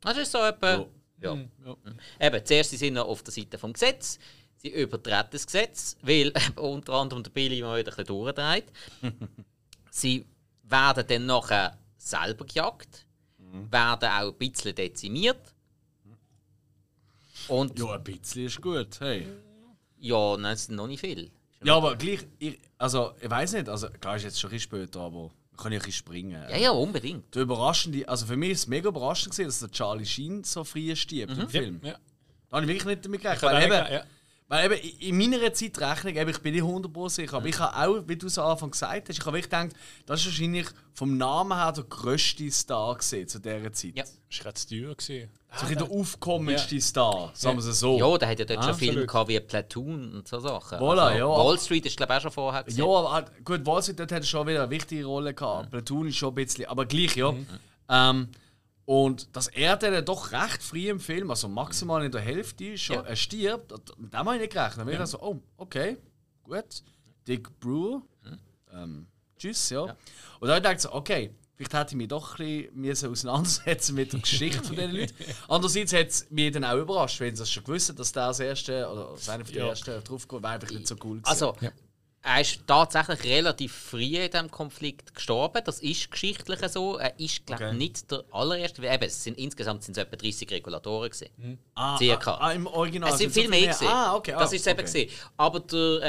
Das ist so etwa Ja. Ja. Eben, zuerst sie sind noch auf der Seite vom Gesetz. Sie übertreten das Gesetz, weil [LAUGHS] unter anderem der Billy mal wieder ein bisschen durchdreht. [LAUGHS] sie werden dann nachher selber gejagt, werden auch ein bisschen dezimiert. Und Ja, ein bisschen ist gut. Hey. ja, nein, es sind noch nicht viel. Ja, aber gleich, ich, also ich weiß nicht, also klar ist jetzt schon ein bisschen später, aber kann ja ein bisschen springen. Ja, ja, unbedingt. Der überraschende, also für mich ist es mega überraschend gewesen, dass der Charlie Sheen so früh stirbt im Film. Ja. Da habe ich wirklich nicht damit gerechnet. Weil eben, ja. Weil eben in meiner Zeitrechnung, eben, ich bin nicht 100% sicher, aber ich habe auch, wie du es am Anfang gesagt hast, ich habe wirklich gedacht, das ist wahrscheinlich vom Namen her der grösste Star gewesen zu dieser Zeit. Ja. Das war gerade zu teuer. gewesen. So ein bisschen der aufkommendste Star, sagen wir es so. Ja, der hat ja dort schon Filme absolut. gehabt wie Platoon und so Sachen. Voilà, also, ja. Wall Street ist glaube ich auch schon vorher Ja, gewesen. aber halt, gut, Wall Street dort hat schon wieder eine wichtige Rolle gehabt. Platoon ist schon ein bisschen, aber gleich, ja. Ähm, und dass er dann doch recht früh im Film, also maximal in der Hälfte, schon Ja. er stirbt, dem habe ich nicht gerechnet. Ja. Ich so, oh, okay, gut. Dick Brewer, ähm, tschüss, ja. Und dann dachte ich so, okay, vielleicht hätte ich mich doch ein bisschen auseinandersetzen mit der Geschichte von diesen Leuten. [LAUGHS] Andererseits hat es mich dann auch überrascht, wenn sie das schon gewusst dass der als Erste oder einer von den Ja. Ersten draufgekommen wäre, einfach nicht so cool gewesen. Also, er ist tatsächlich relativ früh in diesem Konflikt gestorben. Das ist geschichtlich so. Er ist, glaube ich, Okay. nicht der allererste. Eben, es sind, insgesamt sind es etwa 30 Regulatoren. Gewesen. ah, circa. Ah, ah, im Original Es sind viel mehr. gewesen. Ah, okay. Das ah, ist es eben. okay. Gewesen. Aber der,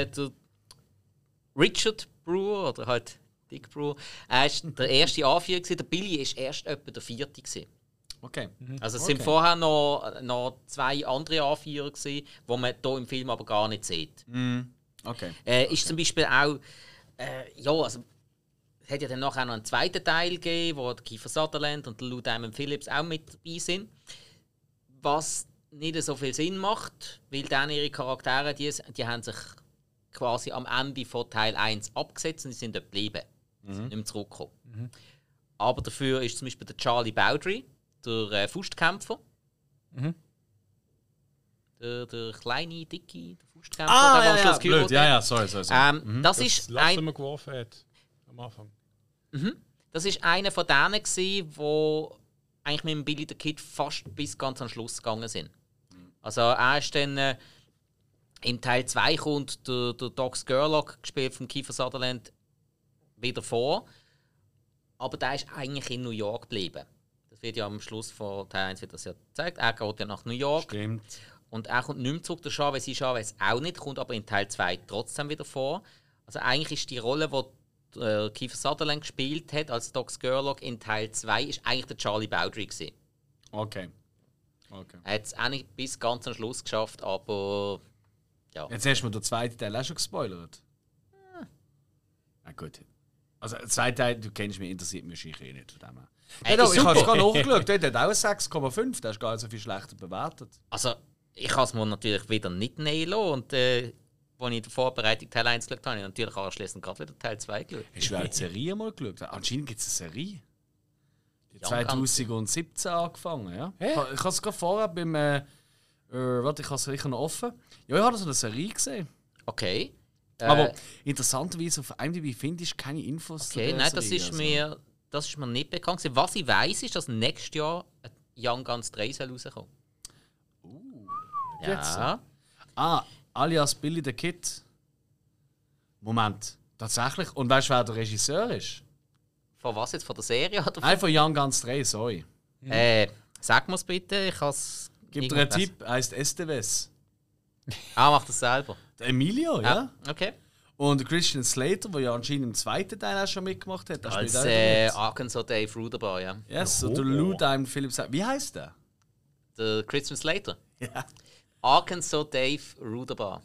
äh, der Richard Brewer, oder halt Dick Brewer, er ist der erste Anführer. Gewesen. Der Billy ist erst etwa der vierte. Gewesen. Okay. Also es sind Okay. vorher noch, noch zwei andere Anführer, gewesen, die man hier im Film aber gar nicht sieht. Okay. Äh, ist zum Beispiel auch, äh, ja, also es hat ja dann nachher noch einen zweiten Teil gegeben, wo Kiefer Sutherland und Lou Diamond Phillips auch mit dabei sind. Was nicht so viel Sinn macht, weil dann ihre Charaktere, die, die haben sich quasi am Ende von Teil 1 abgesetzt und die sind dort geblieben. Die sind nicht mehr zurückgekommen. Aber dafür ist zum Beispiel der Charlie Bowdry, der äh, Faustkämpfer. Der, der kleine, dicke der Faustkämpfer, Ah, der ja, am ja, Schluss blöd. geheiratet Ja, hat. ja, sorry, sorry. sorry. Ähm, das, Das ist Lass, ein, man geworfen hat. Am Anfang. das ist einer von denen, gewesen, wo eigentlich mit dem Billy the Kid fast bis ganz am Schluss gegangen sind. Also er ist dann äh, im Teil 2 kommt der, der Doc Skurlock, gespielt von Kiefer Sutherland, wieder vor. Aber der ist eigentlich in New York geblieben. Das wird ja am Schluss von Teil 1 wird das ja gezeigt. Er geht ja nach New York. Stimmt. Und er kommt nicht mehr zurück, der Chavez ist Chavez auch nicht, kommt aber in Teil 2 trotzdem wieder vor. Also eigentlich ist die Rolle, die äh, Kiefer Sutherland gespielt hat als Doc Skurlock in Teil 2, ist eigentlich der Charlie Bowdry gewesen. Okay. Okay. Er hat es auch nicht bis ganz am Schluss geschafft, aber ja. Jetzt hast du mir den zweiten Teil auch schon gespoilert. Na gut. Also, der zweite Teil, du kennst mich, interessiert mich wahrscheinlich eh nicht von dem her. Äh, Ja, ist ich habe es gerade [LAUGHS] nachgeschaut, der hat auch 6,5, der ist gar nicht so viel schlechter bewertet. Also ich habe es mir natürlich wieder nicht nehmen lassen und äh, als ich in der Vorbereitung Teil 1 geschaut habe, habe ich natürlich anschließend gerade wieder Teil 2 geschaut. Hast du auch die Serie mal geschaut? Anscheinend gibt es eine Serie. Die Ja, 2017 angefangen, ja. Ich ha- Ich habe es gerade vorher beim. Äh, äh, warte, ich habe es sicher noch offen. Ja, ich habe so eine Serie gesehen. Okay. Äh, Aber interessanterweise auf IMDb finde ich keine Infos zu Okay, der nein, das Serie, ist, also. mir, das ist mir nicht bekannt. gewesen. Was ich weiß, ist, dass nächstes Jahr ein Young Guns 3 soll rauskommen. Jetzt, ja. Ah, alias Billy the Kid. Moment, tatsächlich. Und weißt du, wer der Regisseur ist? Von was jetzt? Von der Serie? Oder Nein, von Young Guns 3, sorry. Äh, sag mir's bitte, ich has Gib dir einen Tipp, heißt Esteves. [LAUGHS] Ah, mach das selber. Der Emilio, ja. Ja, okay. Und Christian Slater, der ja anscheinend im zweiten Teil auch schon mitgemacht hat. Als äh. Arkansas Dave Ruderbar, ja. Yes, und der Lou Diamond Phillips. Wie heißt der? Der Christian Slater. Ja. Arkansas Dave Ruderbar.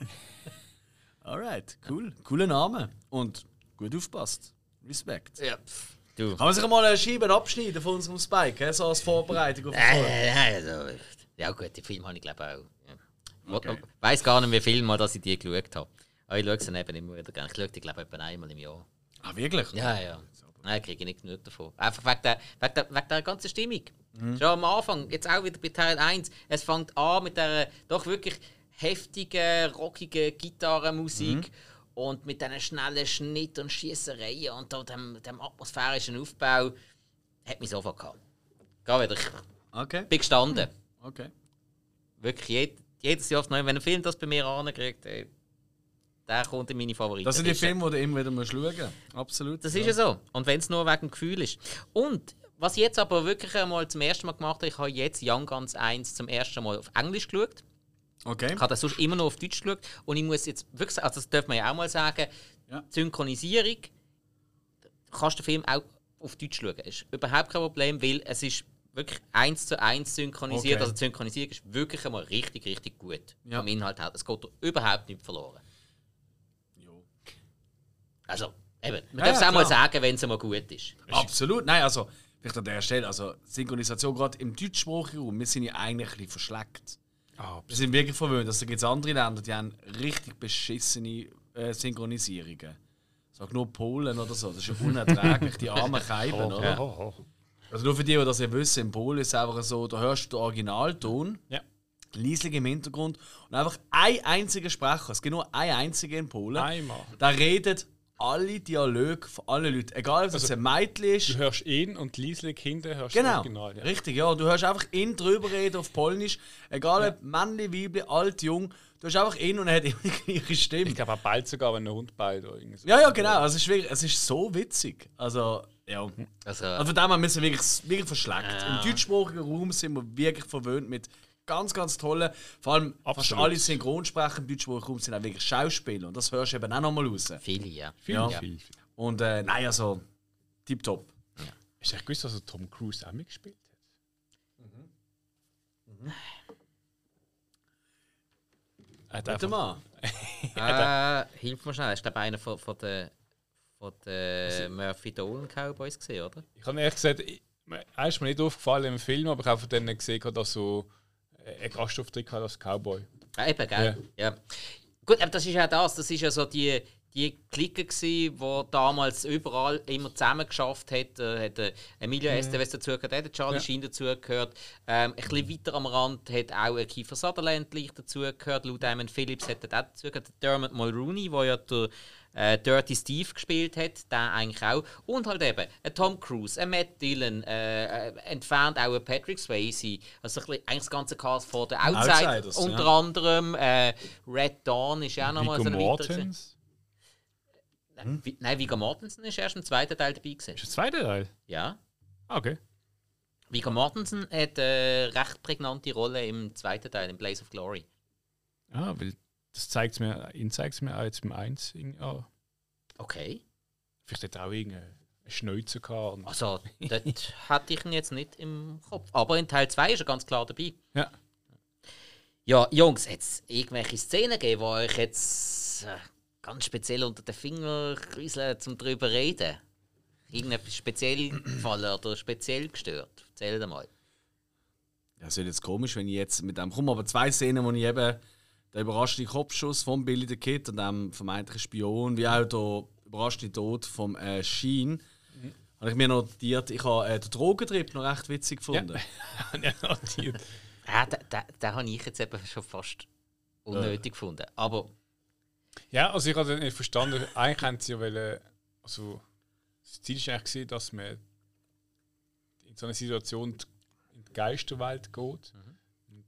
[LAUGHS] Alright, cool. Cooler Name. Und gut aufpasst. Respekt. Ja. Du. Kann man sich mal eine Scheibe abschneiden von unserem Spike, he? so als Vorbereitung auf Folge? Äh, also, ja gut, die Filme habe ich glaube auch. Ja. Okay. Ich weiß gar nicht, wie viel Mal dass ich die geschaut habe. Aber ich schaue sie eben immer wieder gerne. Ich schaue die glaube ich etwa einmal im Jahr. Ah, wirklich? Ja, ja. Nein, kriege ich nicht genug davon. Einfach wegen der, wegen der, wegen der ganzen Stimmung. Mhm. Schon am Anfang, jetzt auch wieder bei Teil 1, es fängt an mit der doch wirklich heftigen, rockigen Gitarrenmusik Mhm. und mit diesen schnellen Schnitt und Schießereien und da dem, dem atmosphärischen Aufbau hat mich sofort gehabt. Geh wieder. Okay, Bin gestanden. okay. Wirklich jed, jedes Jahr Neue. Wenn ein Film das bei mir ankriegt, ey, der kommt in meine Favoriten. Das sind die Filme, die du immer wieder musst schauen. Absolut. Das ist ja so. Und wenn es nur wegen dem Gefühl ist. Und was ich jetzt aber wirklich einmal zum ersten Mal gemacht habe, ich habe jetzt Young Guns 1 zum ersten Mal auf Englisch geschaut. Okay. Ich habe das sonst immer nur auf Deutsch geschaut. Und ich muss jetzt wirklich sagen, also das darf man ja auch mal sagen, Ja. Synchronisierung, kannst du den Film auch auf Deutsch schauen. Ist überhaupt kein Problem, weil es ist wirklich eins zu eins synchronisiert. Okay. Also die Synchronisierung ist wirklich einmal richtig, richtig gut. Ja. Vom Inhalt her. Es geht überhaupt nicht verloren. Jo. Also, eben, man Ja, darf es auch mal klar. sagen, wenn es einmal gut ist. Absolut. Nein, also, vielleicht an der Stelle, also Synchronisation gerade im deutschsprachigen Raum, wir sind ja eigentlich ein bisschen verschleckt. Ah, Wir sind wirklich verwöhnt. Also, da gibt es andere Länder, die haben richtig beschissene äh, Synchronisierungen. Sag nur Polen oder so, das ist ja unerträglich, die armen [LAUGHS] Keiben, oh, oder? oh, oh. Also nur für die, die das ja wissen, in Polen ist es einfach so, da hörst du den Originalton, Ja. leislich im Hintergrund und einfach ein einziger Sprecher, es gibt nur einen einzigen in Polen, Einmal. da redet alle Dialoge von allen Leuten, egal ob es ein Mädchen Du ist. hörst ihn und leislich hinten hörst du Genau, das Original. Ja. richtig, ja. Du hörst einfach ihn drüber reden auf Polnisch, egal ob Männli, Weibli, alt, jung, du hörst einfach ihn und er hat immer die gleiche Stimme. Ich glaube, er beilt sogar, wenn ein Hund beilt. Oder so. Ja, ja, genau. Also es, ist wirklich, es ist so witzig. Also, ja. Also, Also von dem her müssen wir wirklich, wirklich verschleckt. Ja. Im deutschsprachigen Raum sind wir wirklich verwöhnt mit ganz, ganz tollen, vor allem fast Absolut. alle Synchronsprecher im deutschsprachigen Raum sind auch wirklich Schauspieler. Und das hörst du eben auch nochmal raus. viele, ja. Viel, Ja. viel, viel. Und äh, nein, also, tipptopp. Hast du echt gewusst, dass er Tom Cruise auch mitgespielt hat? Er hat Bitte einfach, mal. [LAUGHS] Äh, hilf mir schnell. Ist glaube einer von, von den von den Murphy Dolan Cowboys gesehen, oder? ich habe ehrlich gesagt, er ist mir nicht aufgefallen im Film, aber ich habe von denen gesehen, dass so äh, einen Gastauftritt hat als Cowboy. Ah, eben, gell? Ja. Gut, aber das ist ja das. Das ist ja so die, die Clique die damals überall immer zusammen geschafft hat. Da hat äh, Emilio Estevez dazugehört, hat Charlie Ja. Sheen dazugehört. Ähm, ein bisschen weiter am Rand hat auch ein Kiefer Sutherland leicht dazugehört. Lou Diamond Phillips hat auch dazugehört. Der Dermot Mulrooney, der ja der äh, Dirty Steve gespielt hat, der eigentlich auch. Und halt eben ein Tom Cruise, ein Matt Dillon, äh, äh, entfernt auch ein Patrick Swayze. Also ein bisschen, eigentlich das ganze Cast von den Outsiders. Outsiders, unter ja. anderem äh, Red Dawn ist ja auch nochmal so ein weiterer. Vi- Nein, Viggo Mortensen ist erst im zweiten Teil dabei gewesen. Ist der zweite Teil? Ja. Ah, okay. Viggo Mortensen hat eine recht prägnante Rolle im zweiten Teil, im Blaze of Glory. Ah, weil das zeigt mir, ihn zeigt es mir auch jetzt im 1. Ah, Okay. vielleicht hat er auch irgendeinen Schnäuzer gehabt. Also, dort [LAUGHS] hatte ich ihn jetzt nicht im Kopf. Aber in Teil 2 ist er ganz klar dabei. Ja. Ja, Jungs, jetzt irgendwelche Szenen gegeben, die euch jetzt äh, ganz speziell unter den Finger kräuseln, zum drüber reden? Irgendetwas speziell [CLEARS THROAT] gefallen oder speziell gestört? Erzähl dir mal. Ja, es wird jetzt komisch, wenn ich jetzt mit dem komme, aber zwei Szenen, wo ich eben den überraschenden Kopfschuss von Billy the Kid und dem vermeintlichen Spion, wie auch der überraschende Tod vom äh, Sheen, habe ich mir notiert, ich habe äh, den Drogentrip noch recht witzig gefunden. [LAUGHS] [LAUGHS] Ja, notiert. Ja, den, den, den habe ich jetzt eben schon fast unnötig gefunden. Aber Ja, also ich habe nicht verstanden, eigentlich haben sie ja wollen, also das Ziel ist eigentlich gewesen, dass man in so einer Situation in die Geisterwelt geht und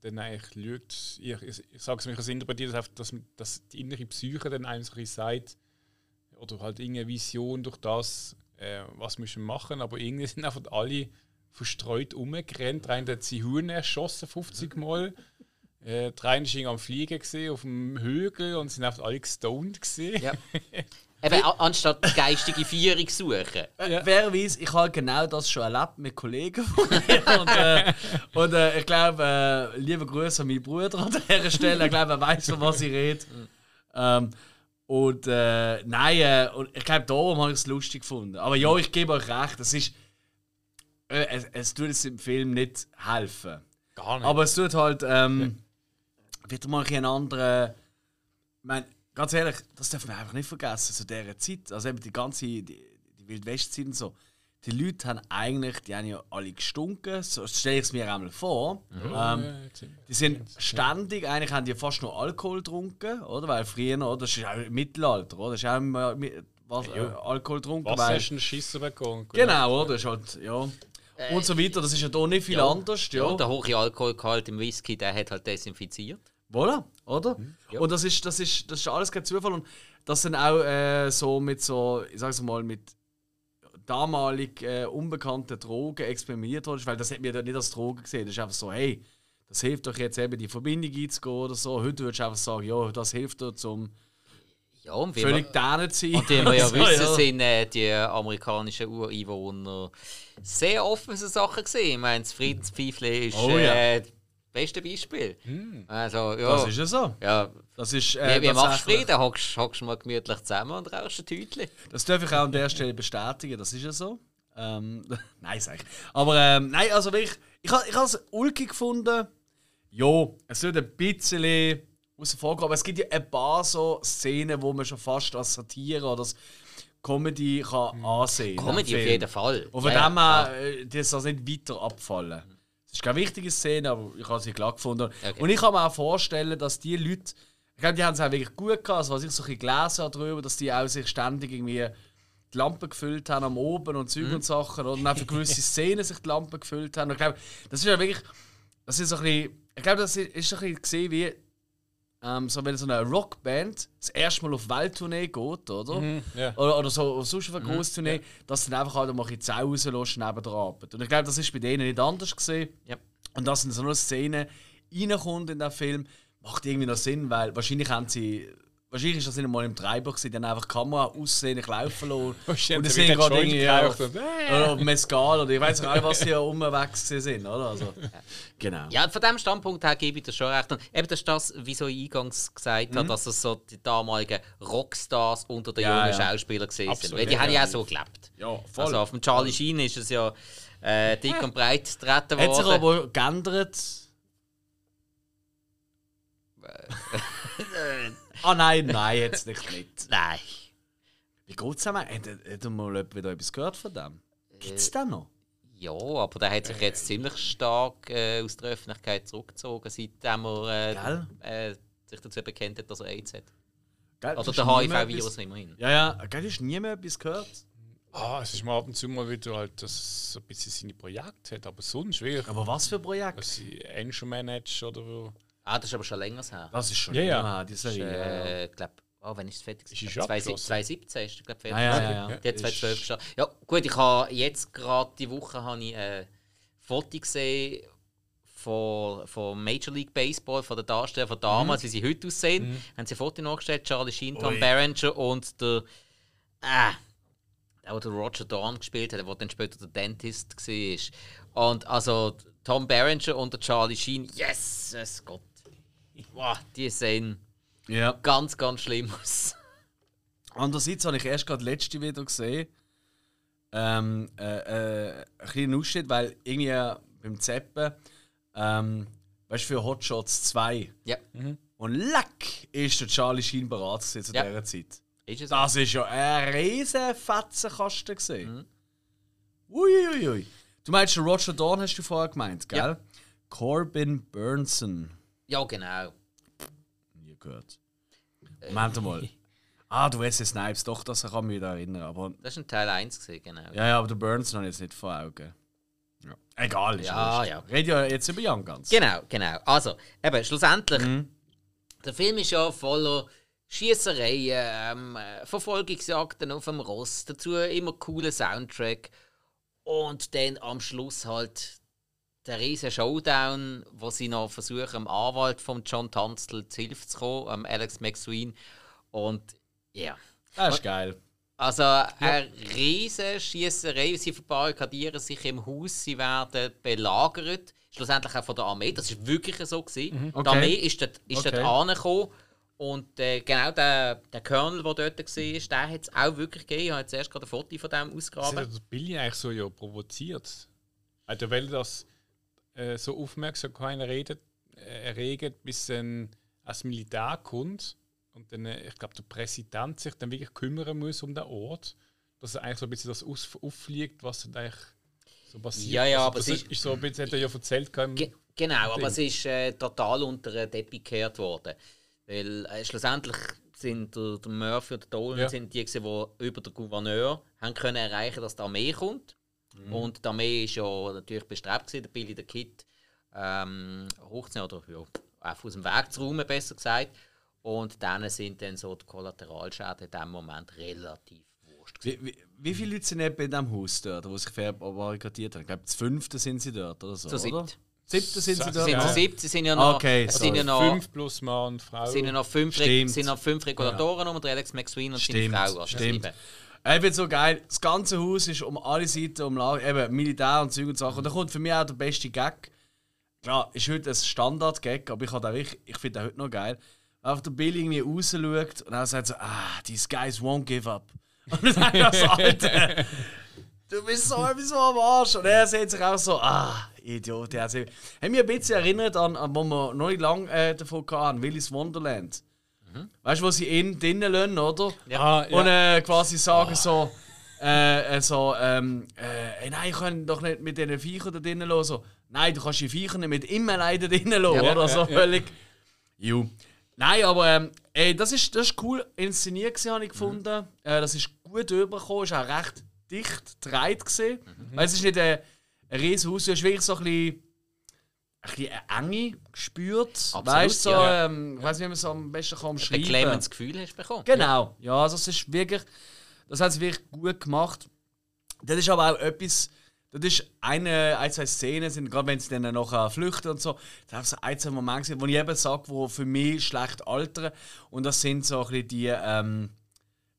dann eigentlich schaut, ich, ich, ich sage es mir, ich interpretiere das dass, dass die innere Psyche dann einem so sagt, oder halt irgendeine Vision durch das, äh, was müssen wir machen, aber irgendwie sind einfach alle verstreut umgerannt, der eine hat sie Huhn erschossen 50 Mal. Äh, war irgendwie am Fliegen gewesen, auf dem Hügel und sind einfach alle gestoned. Gewesen. ja. [LAUGHS] eben, anstatt die geistige Führung suchen. [LAUGHS] Äh, Wer weiß, ich habe genau das schon erlebt mit Kollegen von mir. [LAUGHS] und äh, und äh, ich glaube, äh, liebe Grüße an meinen Bruder an dieser Stelle. Ich glaube, er weiß, von was ich rede. Ähm, und äh, nein, äh, und ich glaube, darum habe ich es lustig gefunden. Aber ja, ich gebe euch recht, es ist. Äh, es, es tut es im Film nicht helfen. Gar nicht. Aber es tut halt. Ähm, Wieder mal einen anderen. Ich meine, ganz ehrlich, das darf man einfach nicht vergessen, zu dieser Zeit. Also eben die ganze die, die Wildwestzeit und so. Die Leute haben eigentlich, die haben ja alle gestunken, so stelle ich es mir einmal vor. Ähm, die sind ständig, eigentlich haben die fast nur Alkohol getrunken, oder? Weil früher, oder? Das ist auch im Mittelalter, oder? Das ist auch immer was, äh, Alkohol getrunken. Was weil, hast du einen Schisser bekommen? Genau, oder? Das ist halt, ja. und so weiter. Das ist ja hier nicht viel Ja. anders. Ja. Ja, der hohe Alkoholgehalt im Whisky, der hat halt desinfiziert. Voilà, oder? Ja. Und das ist, das, ist, das ist alles kein Zufall. Und das sind auch äh, so mit so, ich sag's mal, mit damalig äh, unbekannten Drogen experimentiert worden weil das hat mir dort nicht als Drogen gesehen. Das ist einfach so, hey, das hilft doch jetzt eben die Verbindung einzugehen oder so. Heute würdest du einfach sagen, ja, das hilft dir zum Ja, und völlig dänen zu sein. und wie wir ja [LAUGHS] wissen, sind äh, die amerikanischen Ureinwohner sehr offen für so Sachen gesehen. Ich meine, das Friedenspfeifle ist Oh ja. äh, beste Beispiel. Also, ja. Das ist ja so. ja, Das ist, äh, wie, wie machst du Frieden? Hockst du mal gemütlich zusammen und rauchst ein Tütchen? Das darf ich auch an der Stelle bestätigen, das ist ja so. Ähm, [LAUGHS] nein, sag ich. Aber ähm, nein, also wirklich, ich habe ich es ulkig gefunden. Ja, es wird ein bisschen außen vor gehen, aber es gibt ja ein paar so Szenen, wo man schon fast als Satire oder als Comedy kann ansehen kann. Comedy auf jeden Fall. Und von Ja, dem ja, her, äh, das soll nicht weiter abfallen. Es ist keine wichtige Szene, aber ich habe sie klar gefunden. Okay. Und ich kann mir auch vorstellen, dass die Leute, ich glaube, die haben es auch wirklich gut gehabt, also was ich so ein bisschen gelesen habe darüber, dass die auch sich ständig irgendwie die Lampen gefüllt haben am Oben und Zeug und Sachen und auch für gewisse [LAUGHS] Szenen sich die Lampen gefüllt haben. Und ich glaube, das ist ja wirklich, das ist so ein bisschen, ich glaube, das ist ist so ein bisschen gesehen wie, ähm, so wenn so eine Rockband das erste Mal auf Welttournee geht, oder? ja. Oder, oder so sonst auf eine grosse Tournee, dass sie dann einfach halt mal ein bisschen Zau rauslassen neben der Arbeit. Und ich glaube, das ist bei denen nicht anders gesehen. Ja. Und dass in so eine Szene reinkommt in den Film, macht irgendwie noch Sinn, weil wahrscheinlich haben sie. Wahrscheinlich ist das nicht mal im Treiber, gewesen, dann einfach die Kamera aussehen, laufen lassen. [LAUGHS] Und sie sind gerade irgendwie ja, äh. oder Mescal oder ich weiß auch nicht, was unterwegs [LAUGHS] gewesen sind, oder? Also, genau. Ja, von diesem Standpunkt her gebe ich dir schon recht. Und eben das ist das, wie so ich eingangs gesagt habe, dass es so die damaligen Rockstars unter den Mhm. Ja, jungen ja. Schauspielern gesehen sind. Weil die haben ja auch so gelebt. Ja, voll. Also auf dem Charlie Sheen ist es ja äh, dick und breit getreten Hat sich worden. aber geändert. [LAUGHS] ah nein, nein, jetzt nicht. nicht. Nein. Wie geht's dem? Hat, hat er mal jemand wieder etwas gehört von dem? Gibt's den noch? Ja, aber der hat sich jetzt ziemlich stark äh, aus der Öffentlichkeit zurückgezogen, seitdem er äh, äh, sich dazu bekennt hat, dass er AIDS hat. Gell, Oder der HIV-Virus immerhin. Ja, ja, gell, hast du nie mehr etwas gehört? Ah, es ist mal ab und zu mal wieder halt, dass es so ein bisschen seine Projekte hat, aber sonst wirklich, Aber was für ein Projekt? dass sie Angel managt oder so. Ah, das ist aber schon länger her. Das ist schon Ja, ja. länger, die Das ist, Serie. ja, ja. äh, glaub, oh, wann ist es fertig? Ist es gewesen? abgeschlossen? 2017 ist es, glaube ich, fertig. Ah, ja, ja, ja. Die hat 2012 gestartet. Ja, gut, ich habe jetzt gerade die Woche habe ich ein Foto gesehen von, von Major League Baseball, von den Darstellern von damals, wie sie heute aussehen. Haben sie ein Foto nachgestellt, Charlie Sheen, Tom Ui. Berenger und der, äh, der, der, der Roger Dorn gespielt hat, der dann später der Dentist war. Und also Tom Berenger und der Charlie Sheen, yes, es Gott. Wow, die sehen ja. ganz, ganz schlimm aus. Andererseits habe ich erst gerade letzte wieder gesehen. Ähm, äh, äh, ein kleiner Ausschnitt, weil irgendwie äh, beim Zeppen, ähm, weißt du, für Hot Shots 2. Ja, Und leck ist der Charlie Sheen bereit zu Ja. dieser Zeit. ist es. Das ist ja ein riesen Fetzenkasten gesehen. Mhm. Uiuiui. Du meinst, Roger Dorn hast du vorher gemeint, gell? Ja. Corbin Burnson. Ja, genau. Nie gehört. Moment mal. [LAUGHS] Ah, du Wesley Snipes, doch, das kann mich wieder erinnern. Aber, Das war ein Teil 1, gewesen, genau. ja, ja, aber der Burnson habe ich jetzt nicht vor Augen. Ja. Egal, ist Ja, ja. Red ja jetzt über Young Guns. Genau, genau. Also, eben, schlussendlich, Mhm. der Film ist ja voller Schießereien, ähm, äh, Verfolgungsjagden auf dem Ross, dazu immer cooler Soundtrack und dann am Schluss halt der riesen Showdown, wo sie noch versuchen, dem Anwalt von John Tunstall zu Hilfe zu kommen, Alex McSween. Und ja, Das ist geil. Also eine riesige Schiesserei. Sie verbarrikadieren sich im Haus, sie werden belagert. Schlussendlich auch von der Armee. Das war wirklich so. Gewesen. Okay. Die Armee ist dort, ist Okay. dort angekommen. Und äh, genau der, der Colonel, der dort war, der hat es auch wirklich gegeben. Ich habe jetzt erst gerade ein Foto von dem Das ausgegraben. hat der Billy eigentlich so ja provoziert. Hat er will das äh, so Aufmerksamkeit erregt, äh, erregt, bis dann als Militär kommt und dann, äh, ich glaube, der Präsident sich dann wirklich kümmern muss um den Ort, dass er eigentlich so ein bisschen das auffliegt, was dann eigentlich so passiert. Ja, ja, also, aber es ist, ist- so ein bisschen, hat er ja erzählt. Ge genau, aber es ist äh, total unter den Teppich gekehrt worden. Weil äh, schlussendlich sind der, der Murphy und der Dolan Ja. sind die, die über den Gouverneur haben können erreichen dass die Armee kommt. Und die Armee ist ja natürlich bestrebt gewesen, der Billy the Kid ähm, hochzunehmen oder ja, einfach aus dem Weg zu räumen, besser gesagt. Und dann sind dann so die Kollateralschäden in diesem Moment relativ wurscht. Wie, wie, wie viele Leute sind etwa in diesem Haus dort, wo sich verbarrikadiert haben? Ich glaube, das fünfte sind sie dort oder so, Zu oder? siebt. Siebte sind sie dort? sind Ja. sie sind ja noch, Okay, sind ja noch, Fünf plus Mann und Frau. sind ja noch fünf, Re sind noch fünf Regulatoren um, der Alex McSween und Stimmt, seine Frau. Also stimmt. Ich finde so geil. Das ganze Haus ist um alle Seiten umlagert, eben Militär und Zeug und Sachen. Und da kommt für mich auch der beste Gag. Klar, ist heute ein Standard-Gag, aber ich, ich finde den heute noch geil. Auf der Billy irgendwie raus schaut und er sagt so, ah, these guys won't give up. [LAUGHS] Und dann sagt er so, Alter, du bist so etwas am Arsch. Und er sagt sich auch so, ah, Idiot. Der hat mich ein bisschen erinnert an, an wo wir noch nicht lange äh, davon hatten, Willy's Wonderland. Weißt du, wo sie ihn drinnen lassen, oder? Ah, ja. Und äh, quasi sagen so, äh, äh, so, ähm, äh, nein, ich kann doch nicht mit diesen Viechern da drinnen lassen. So, nein, du kannst die Viecher nicht mit immer da drinnen lassen, Ja, oder? ja, so ja. völlig. Ju. Nein, aber ähm, ey, das, ist, das ist cool inszeniert, gewesen, habe ich gefunden. Äh, das ist gut rübergekommen, ist auch recht dicht gedreht gesehen. Weil es ist nicht ein, ein riesen Haus, du hast wirklich so ein bisschen, ein bisschen Enge gespürt. Absolut, weißt du, so, ja. ähm, ich weiß nicht, wie man es am besten kann Ein umschreiben beklemmendes Gefühl hast du bekommen. Genau, ja, also es ist wirklich, das hat sie wirklich gut gemacht. Das ist aber auch etwas, das ist eine, ein, zwei Szenen, sind, gerade wenn sie dann nachher flüchten und so, das ist so ein, zwei Momente, wo ich eben sage, wo für mich schlecht altern. Und das sind so ein bisschen die, ähm,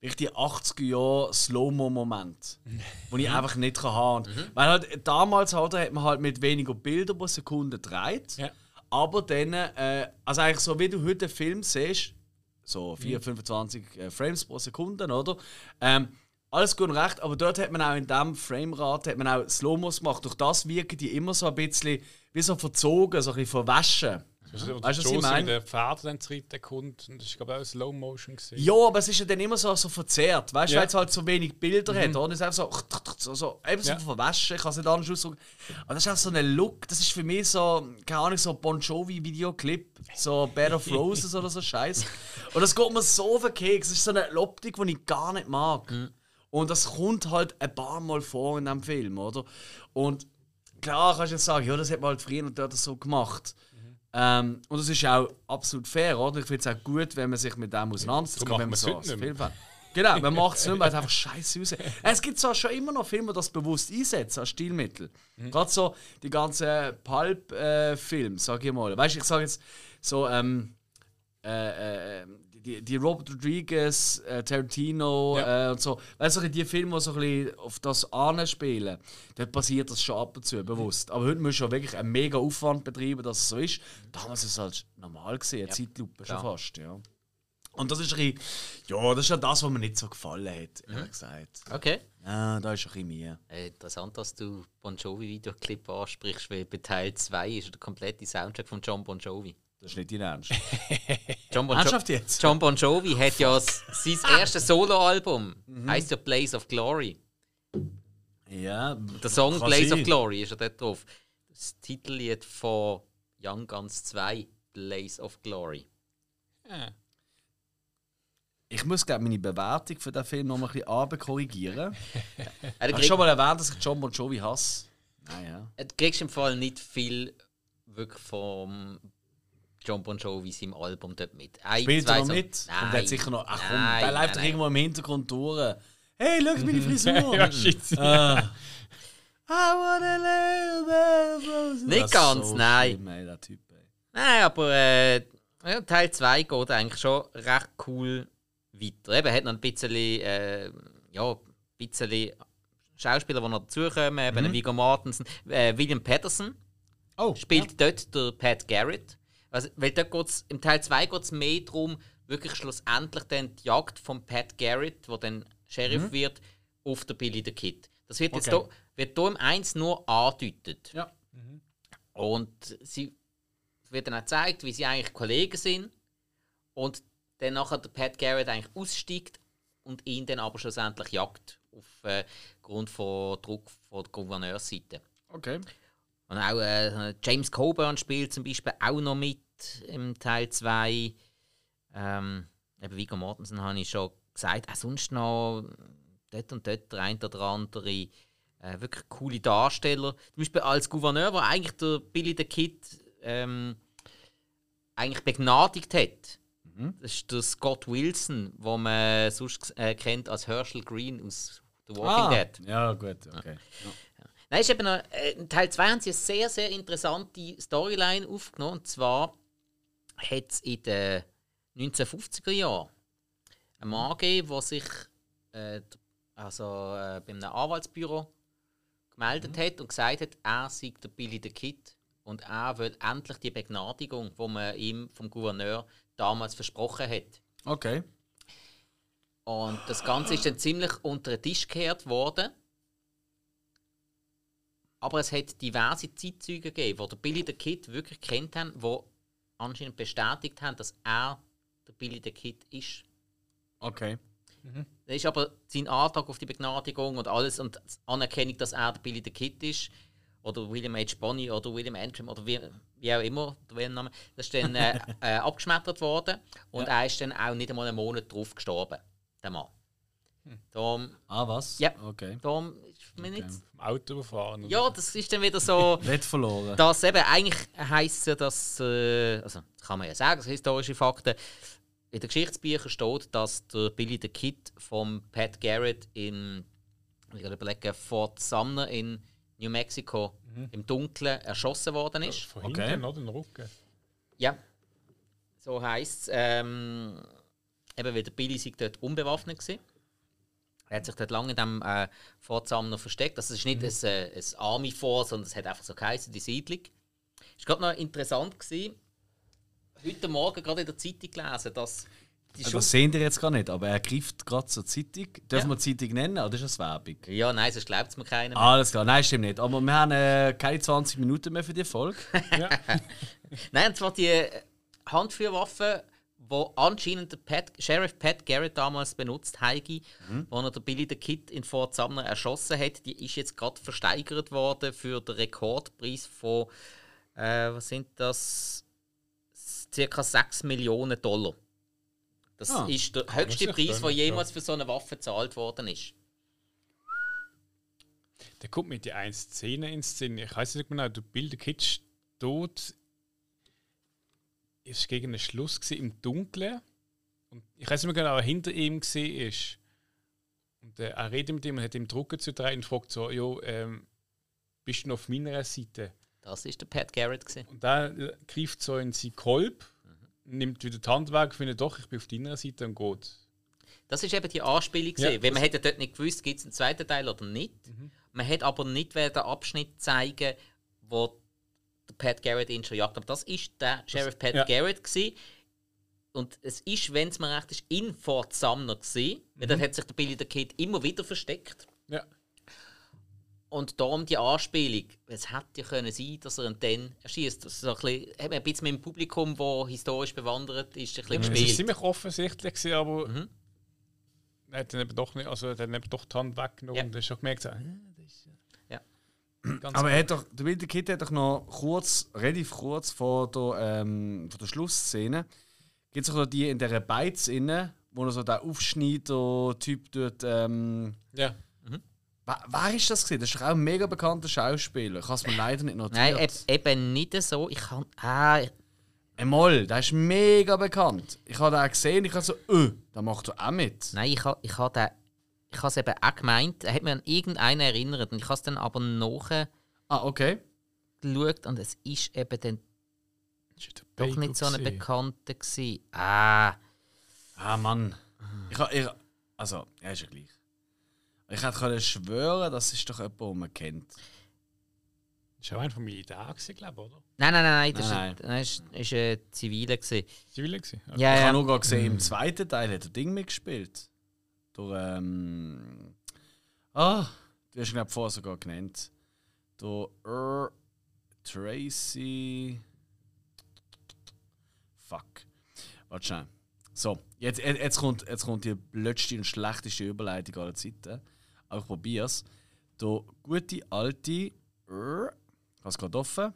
wirklich die 80er Jahre Slow-Mo-Momente, die ich einfach nicht kann haben kann. Weil halt, damals halt, hat man halt mit weniger Bildern pro Sekunde gedreht. Ja. Aber dann, äh, also eigentlich so wie du heute einen Film siehst, so 4, 25 äh, Frames pro Sekunde, oder? Ähm, alles gut und recht, aber dort hat man auch in diesem Framerate hat man auch Slow-Mos gemacht. Durch das wirken die immer so ein bisschen wie so verzogen, so ein bisschen verwaschen. Weißt du, Weißt du, was ich meine? den Pferden dann zu reiten kommt. Und das ist, glaube ich, auch Slow Motion. Gewesen. Ja, aber es ist ja dann immer so, so verzerrt, weißt du, Ja. weil es halt so wenig Bilder hat, oder? Es ist einfach so, so, so, eben so Ja. verwaschen, ich kann es nicht anders ausdrücken. Aber das ist auch so ein Look, das ist für mich so, keine Ahnung, so Bon Jovi-Videoclip, so Bed of Roses oder so Scheiß. [LAUGHS] Und das geht mir so auf den Keks, das ist so eine Optik, die ich gar nicht mag. Und das kommt halt ein paar Mal vor in diesem Film, oder? Und klar kannst du jetzt sagen, ja, das hat man halt früher und dort so gemacht. Ähm, und das ist auch absolut fair, oder? Ich finde es auch gut, wenn man sich mit dem auseinandersetzt, Darum gerade wenn man so. Genau, man macht es nicht mehr, weil es einfach scheiße aussieht. Es gibt zwar schon immer noch Filme, die das bewusst einsetzen als Stilmittel. Gerade so die ganzen Pulp-Filme, sag ich mal. Weißt du, ich sage jetzt so, ähm, äh, äh, die, die Robert Rodriguez, äh, Tarantino Ja. äh, und so. Weißt du, die Filme, die so ein bisschen auf das anspielen, dort passiert das schon ab und zu bewusst. Aber heute musst du ja wirklich einen mega Aufwand betreiben, dass es so ist. Damals ist es halt normal gesehen, eine Zeitlupe schon fast, ja. Und das ist ein bisschen, ja, das ist ja das, was mir nicht so gefallen hat, ehrlich gesagt. Okay. Ja, da ist ein bisschen mehr. Interessant, dass du Bon Jovi-Videoclip ansprichst, weil bei Teil 2 ist der komplette Soundtrack von John Bon Jovi. Das ist nicht dein Ernst. [LAUGHS] John Bon, Ernsthaft jetzt? John bon Jovi hat ja s- sein erstes Soloalbum, heißt ja Blaze of Glory. Ja, Der Song kann Blaze sein. of Glory ist ja dort drauf. Das Titellied von Young Guns 2, Blaze of Glory. Ja. Ich muss glaube meine Bewertung für den Film noch mal ein bisschen [LAUGHS] Hast du krieg, schon mal erwähnt, dass ich John Bon Jovi hasse? Nein, ja. äh, du kriegst im Fall nicht viel wirklich vom John Bon Jovi seinem Album dort mit. Ein, Spielt zwei er noch so- mit? Nein, Und der hat sicher noch. Ach komm, nein, der läuft doch irgendwo im Hintergrund durch. Hey, schau meine [LAUGHS] Frisur! ja, shit. Ah. I wanna live. Nicht ganz, so nein. Schlimm, ey, der Typ, ey. Nein, aber äh, ja, Teil 2 geht eigentlich schon recht cool weiter. Eben, hat noch ein bisschen, äh, ja, ein bisschen Schauspieler, die noch dazukommen, eben mhm. Viggo Mortensen, äh, William Patterson Oh, spielt dort der Pat Garrett. Also, weil dort geht's, im Teil 2 geht es mehr darum, wirklich schlussendlich dann die Jagd von Pat Garrett, der dann Sheriff wird, auf der Billy the Kid. Das wird jetzt Okay. hier, wird hier im 1 nur angedeutet. Ja. Und sie wird dann auch gezeigt, wie sie eigentlich Kollegen sind. Und dann nachher der Pat Garrett eigentlich aussteigt und ihn dann aber schlussendlich jagt. Aufgrund von Druck von der Gouverneursseite. Okay. Und auch äh, James Coburn spielt zum Beispiel auch noch mit im Teil 2. Ähm, eben Viggo Mortensen habe ich schon gesagt. Auch sonst noch dort und dort der ein oder andere Äh, wirklich coole Darsteller. Zum Beispiel als Gouverneur, wo eigentlich der Billy the Kid ähm, eigentlich begnadigt hat. Das ist der Scott Wilson, wo man sonst äh, kennt als Herschel Green aus The Walking Dead. Ja, gut, okay. Nein, ist eben noch, äh, in Teil 2 haben sie eine sehr, sehr interessante Storyline aufgenommen. Und zwar hat es in den 1950er Jahren einen Mann gegeben, der sich äh, also, äh, bei einem Anwaltsbüro gemeldet hat und gesagt hat, er sei der Billy the Kid und er will endlich die Begnadigung, die man ihm vom Gouverneur damals versprochen hat. Okay. Und das Ganze ist dann ziemlich unter den Tisch gekehrt worden. Aber es hat diverse Zeitzeugen gegeben, die der Billy the Kid wirklich kennt haben, die anscheinend bestätigt haben, dass er der Billy the Kid ist. Okay. Das ist aber sein Antrag auf die Begnadigung und alles und die Anerkennung, dass er der Billy the Kid ist. Oder William H. Bonny oder William Antrim oder wie, wie auch immer der Weltname. Das ist dann äh, [LAUGHS] äh, abgeschmettert worden und er ist dann auch nicht einmal einen Monat drauf gestorben, der Mann. Darum, Ah, was? Ja. Okay. darum ist mir nicht. Vom Auto überfahren. oder Ja, das ist dann wieder so. [LAUGHS] Nicht verloren. dass eben eigentlich heisst ja, dass. Äh, also, das kann man ja sagen, das sind historische Fakten. In den Geschichtsbüchern steht, dass der Billy the Kid vom Pat Garrett in. Ich kann überlegen, Fort Sumner in New Mexico im Dunkeln erschossen worden ist. Von Okay. hinten, oder? Den Rücken. Ja. So heisst es. Ähm, eben, weil der Billy sich dort unbewaffnet war. Er hat sich dort lange in diesem äh, Fort Sumner versteckt. Also, es ist nicht ein, äh, ein Army Force, sondern es hat einfach so geheißen, die Siedlung. Es war gerade noch interessant. Gewesen, heute Morgen gerade in der Zeitung gelesen, dass die Also, Schub- das sehen ihr jetzt gar nicht, aber er greift gerade zur Zeitung. Dürfen Ja. wir die Zeitung nennen oder ist das Werbung? Ja, nein, sonst glaubt es mir keiner. mehr. Alles klar, nein, stimmt nicht. Aber wir haben äh, keine 20 Minuten mehr für die Folge. [LAUGHS] Nein, und zwar die äh, Handfeuerwaffe, die anscheinend der Pat, Sheriff Pat Garrett damals benutzt hat, wo er der Billy the Kid in Fort Sumner erschossen hat, die ist jetzt gerade versteigert worden für den Rekordpreis von, äh, was sind das? Circa 6 Millionen Dollar. Das Ah, ist der höchste Preis, der jemals für so eine Waffe gezahlt worden ist. Der kommt mit die eine Szene in Szene. Ich weiß nicht genau, der Bill the Kid steht. Ist gegen den Schluss gewesen, im Dunkeln. Und ich weiß nicht mehr genau, wer hinter ihm war. Und äh, er redet mit ihm und hat ihm Drucken zu drehen und fragt so: Jo, ähm, bist du noch auf meiner Seite? Das ist der Pat Garrett. Gewesen. Und er greift so in seinen Kolb, nimmt wieder die Hand weg, findet doch, ich bin auf deiner Seite und geht. Das ist eben die Anspielung. Ja, weil man hätte dort nicht gewusst, gibt es einen zweiten Teil oder nicht. Man hätte aber nicht den Abschnitt zeigen, wo der Pat Garrett ihn schon jagt. Aber das ist der Sheriff Pat ja. Garrett gewesen. Und es ist, wenn es mir recht ist, in Fort Sumner gewesen. Weil dort hat sich der Billy the Kid immer wieder versteckt. Ja. Und darum die Anspielung. Es hätte ja können sein, dass er ihn dann erschießt. Das ist ein bisschen, hat man ein bisschen mit dem Publikum, das historisch bewandert ist, ein bisschen Es war gespielt. ziemlich offensichtlich, gewesen, aber Mhm. er hat dann eben doch nicht, also er hat dann eben doch die Hand weggenommen Ja. und hast schon gemerkt, so, äh, das ist Ja. Ganz Aber er hat doch, der Wilde Kid hat doch noch kurz, relativ kurz vor der, ähm, vor der Schlussszene, gibt es noch die in dieser Beiz inne, wo er so der Aufschneider-Typ dort. Ähm, ja. wer, wer ist das gewesen? Das ist doch auch ein mega bekannter Schauspieler. Ich habe es mir leider nicht notiert. Nein, eb- eben nicht so. Ich kann. Ah, Einmal, der ist mega bekannt. Ich habe den gesehen, ich habe so, öh, da macht er auch mit. Nein, ich habe ich ha den- ich has eben auch gemeint, er hat mich an irgendeinen erinnert und ich habe es dann aber nachgeschaut Ah, okay. und es ist eben dann ist doch nicht so eine. Bekannte gewesen. Ah, Ah, Mann. Ich, ha- ich, also, ja, ist ja gleich. Ich hätte können schwören, das ist doch jemand, den man kennt. Das war auch einer von Militär, gewesen, glaube ich, oder? nein, nein, nein, nein, das Nein, ist, das ist, ist ein Ziviler gewesen. Zivile gewesen. Ja, ich ja. habe nur gesehen, im zweiten Teil hat er Ding mitgespielt. Durch, ähm. Ah, du hast ihn, glaube vorher sogar genannt. Der er, Tracy. Fuck. Warte schnell. So, jetzt, jetzt, kommt, jetzt kommt die blödste und schlechteste Überleitung aller Zeiten. Aber ich probier's. Der gute alte. Er, ich habe es gerade offen.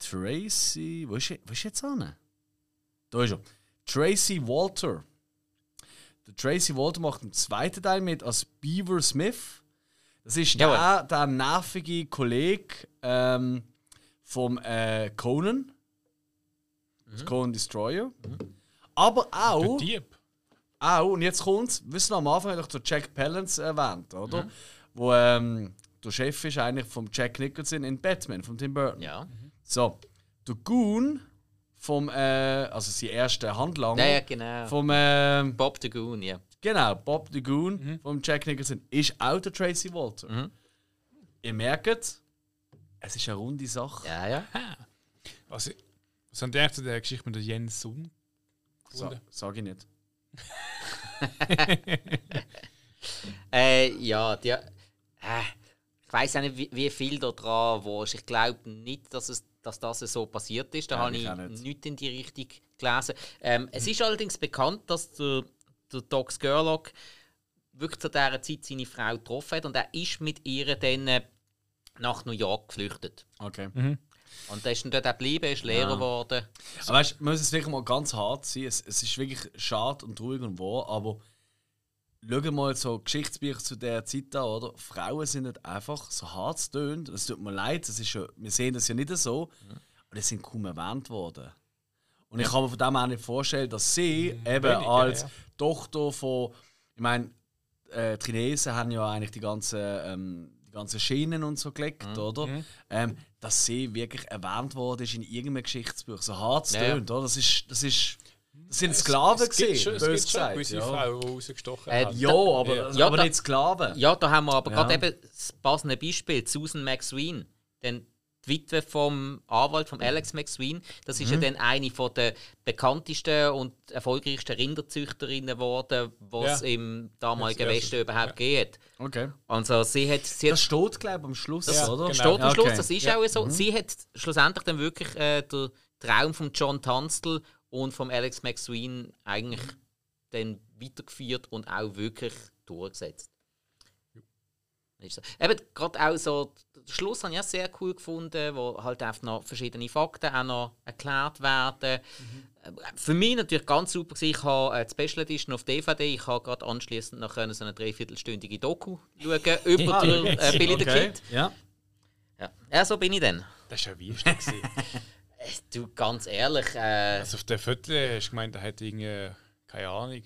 Tracy. Wo ist, wo ist jetzt an? Da ist er. Tracy Walter. Der Tracy Walter macht im zweiten Teil mit als Beaver Smith. Das ist Jawohl. der, der nervige Kollege ähm, vom äh, Conan. Das Conan Destroyer. Aber Der auch, Dieb. auch, und jetzt kommt's, wissen wir am Anfang habe ich den Jack Palance erwähnt, oder? Wo ähm, der Chef ist eigentlich vom Jack Nicholson in Batman, von Tim Burton. Ja. So, der Goon vom, äh, also sein erster Handlanger, Ja, ja, genau. vom, ähm, Bob the Goon, ja. genau, Bob the Goon vom Jack Nicholson, ist auch der Tracy Walter. Ihr merkt, es ist eine runde Sache. Ja, ja. Was, was haben die eigentlich zu der Geschichte mit der Jens Sun? Sa sag ich nicht. [LAUGHS] Äh, ja, die, äh, ich weiß auch nicht, wie, wie viel da dran war. Ich glaube nicht, dass, es, dass das so passiert ist. Da Ja, habe ich nicht. nichts in die Richtung gelesen. Ähm, es ist allerdings bekannt, dass der, der Doc Skurlock wirklich zu dieser Zeit seine Frau getroffen hat und er ist mit ihr dann äh, nach New York geflüchtet. Okay. Und er ist dann dort auch geblieben, ist Lehrer geworden. Aber weißt, du, man muss es wirklich mal ganz hart sein. Es, es ist wirklich schade und traurig und wahr, aber schau mal so Geschichtsbücher zu der Zeit an, oder? Frauen sind nicht einfach so hart es tönt. Es tut mir leid, das ist ja, wir sehen das ja nicht so. Und es sind kaum erwähnt worden. Und ich kann mir von dem auch nicht vorstellen, dass sie eben wenig, ja, als ja. Tochter von, ich meine, äh, die Chinesen haben ja eigentlich die ganzen, ähm, die ganzen Schienen und so gelegt, Mhm. oder? Ähm, dass sie wirklich erwähnt worden ist in irgendeinem Geschichtsbuch. So hart es Ja, ja. tönt, oder? Das ist, das ist, das sind Sklaven es gibt gesehen, schon, es gibt schon gesagt. gewisse Ja. Frauen, die rausgestochen Äh, haben. ja, aber, Ja. Ja, aber da- nicht Sklaven. Ja, da haben wir aber Ja. gerade eben das passende Beispiel, Susan McSween. Denn die Witwe vom Anwalt, von Alex McSween, das ist ja Mhm. dann eine von der bekanntesten und erfolgreichsten Rinderzüchterinnen geworden, was Ja. im damaligen Ja, Westen überhaupt geht. Okay. Also sie hat, sie hat Das steht, glaube ich, am Schluss, Ja, oder? genau. steht am Ja, Schluss, okay. das ist Ja. auch so. Sie hat schlussendlich dann wirklich äh, den Traum von John Tunstall und von Alex McSween eigentlich dann weitergeführt und auch wirklich durchgesetzt. So. Eben gerade auch so, den Schluss habe ich auch sehr cool gefunden, wo halt einfach noch verschiedene Fakten auch noch erklärt werden. Äh, Für mich natürlich ganz super ich habe äh, die Special Edition auf DVD, ich habe gerade anschließend noch können so eine dreiviertelstündige Doku schauen [LAUGHS] über den äh, Billy the Okay. Kid. Ja. Ja. ja, so bin ich dann. Das war ja wie. [LAUGHS] Du, ganz ehrlich, äh, Also auf der Foto hast du gemeint, er hat irgendwie, keine Ahnung,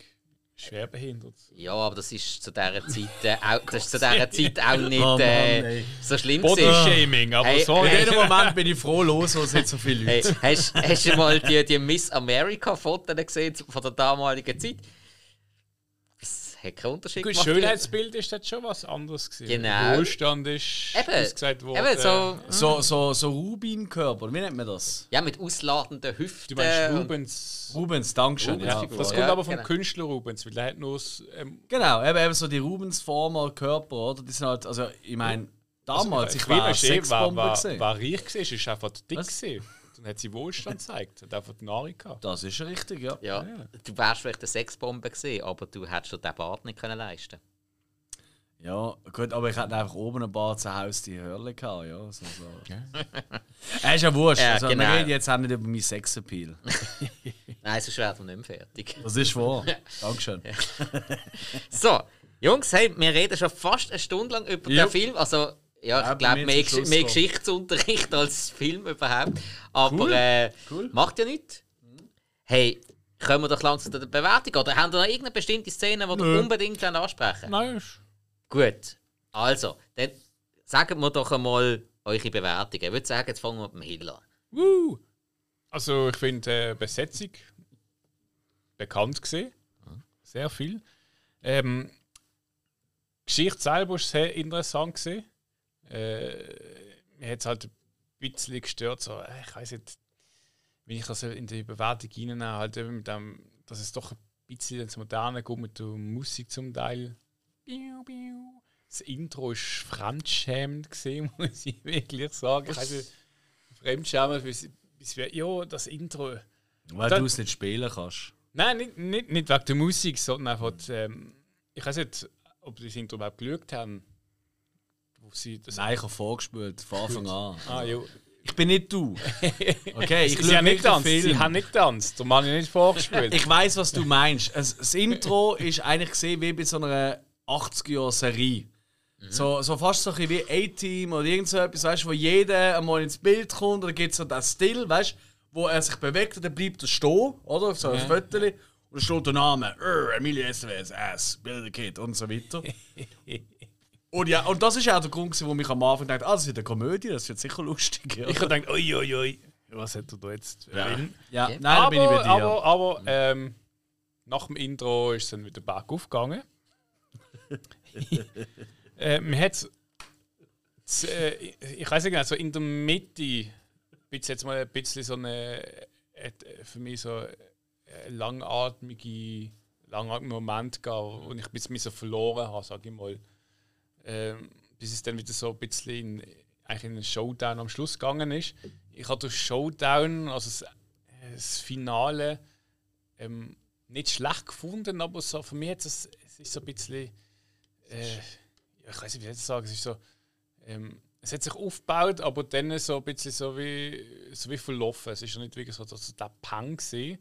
schwerbehindert. ja, aber das ist zu dieser Zeit, äh, auch, das ist zu dieser Zeit auch nicht Oh Mann, äh, so schlimm. Bodyshaming, aber Hey, so In hey. jedem Moment bin ich froh los, es nicht so viele Hey, Leute hast, hast du mal die, die Miss America-Fotos gesehen von der damaligen Zeit? Das hat keinen Unterschied Gut, gemacht. Schönheitsbild ist das schon was anderes gewesen. Genau. Wohlstand ist Eben, ausgesagt worden. eben so, So, so, so Rubin-Körper, wie nennt man das? ja, mit ausladenden Hüften. Du meinst Rubens. Rubens, Dankeschön. Rubens Ja. Das kommt Ja, aber vom genau. Künstler Rubens, weil der hat nur das, ähm, Genau, eben, eben so die Rubens-Former Körper, oder? Die sind halt, also ich meine, damals, ich war Queen Shea Sexbombe war, war, gesehen. war reich ist einfach dick Gewesen. Dann hat sie Wohlstand gezeigt, hat einfach die Nahrung gehabt. Das ist richtig, ja. Ja, du wärst vielleicht eine Sexbombe gesehen, aber du hättest dir den Bart nicht können leisten Ja, gut, aber ich hatte einfach oben ein paar zu Hause die Hörle gehabt, ja. So, so. Ja. [LAUGHS] ist ja wurscht. Ja, also, genau. Wir reden jetzt auch nicht über meinen Sexappeal. [LAUGHS] Nein, sonst wären wir nicht mehr fertig. Das ist wahr. Dankeschön. [LAUGHS] So, Jungs, hey, wir reden schon fast eine Stunde lang über Ja. den Film. Also, ja, ich glaube, mehr, Schluss mehr. Geschichtsunterricht [LAUGHS] als Film überhaupt. Aber Cool. äh, Cool. macht ja nichts. Hey, kommen wir doch langsam zu der Bewertung. Oder habt ihr noch irgendeine bestimmte Szene, die Nö. unbedingt ansprechen Nein, Gut, also, dann sagt mir doch einmal eure Bewertungen. Ich würde sagen, jetzt fangen wir mit dem Hill an. Woo! Also ich finde äh, Besetzung bekannt gesehen, sehr viel. Ähm, Geschichte selber ist sehr interessant gesehen. Äh, mir hat es halt ein bisschen gestört, so, äh, ich weiß nicht, wenn ich das in die Bewertung reinnehme, halt eben mit dem, dass es doch ein bisschen ins Moderne geht mit der Musik zum Teil. Das Intro ist fremdschämend gesehen, [LAUGHS] muss ich wirklich sagen. Ich weiß nicht, Fremdschämen, bis, bis wir, ja, das Intro. Weil du es nicht spielen kannst. Nein, nicht, nicht, nicht wegen der Musik, sondern einfach, ähm, ich weiß nicht, ob die das Intro überhaupt geschaut haben. Sie das Nein, ich habe vorgespielt, von Anfang an. Ah, ja. Ich bin nicht du. [LAUGHS] Okay, ich sie, haben nicht Film. sie haben nicht getanzt, Mann hat nicht vorgespielt. Ich weiß, was du meinst. Es, das Intro ist eigentlich gesehen wie bei so einer 80er-Serie. So, so fast so ein wie A-Team oder irgend so etwas, weißt du, wo jeder einmal ins Bild kommt oder gibt es so das Still, weißt du, wo er sich bewegt und dann bleibt er stehen, oder? Auf so ein Foto. Und dann steht der Name, "Err, Emilio SWS, S, Bilder Kid und so weiter. [LAUGHS] und ja, und das ist auch der Grund, gewesen, wo mich am Anfang dachte, ah, das wird eine Komödie, das wird sicher lustig. Ja, Ich habe gedacht, ui, ui, ui, was hat er da jetzt? ja. Ja. Okay. nein, aber, bin ich bei dir. aber, aber ähm, nach dem Intro ist es dann wieder bergauf gegangen. [LAUGHS] äh, man hat äh, ich weiß nicht, also in der Mitte gibt es jetzt mal ein bisschen so eine äh, für mich so ein langatmige, langatmiger Moment gab, wo ich ein bisschen so verloren habe, sage ich mal. Ähm, bis es dann wieder so ein bisschen in, eigentlich in einen Showdown am Schluss gegangen ist. Ich habe das Showdown, also das, das Finale, ähm, nicht schlecht gefunden, aber so, für mich hat es, es ist so ein bisschen, äh, ich weiß nicht, wie ich das sagen, es ist so, ähm, es hat sich aufgebaut, aber dann so ein bisschen so wie, so wie verlaufen. Es ist ja nicht wirklich so, dass der Pang gesehen.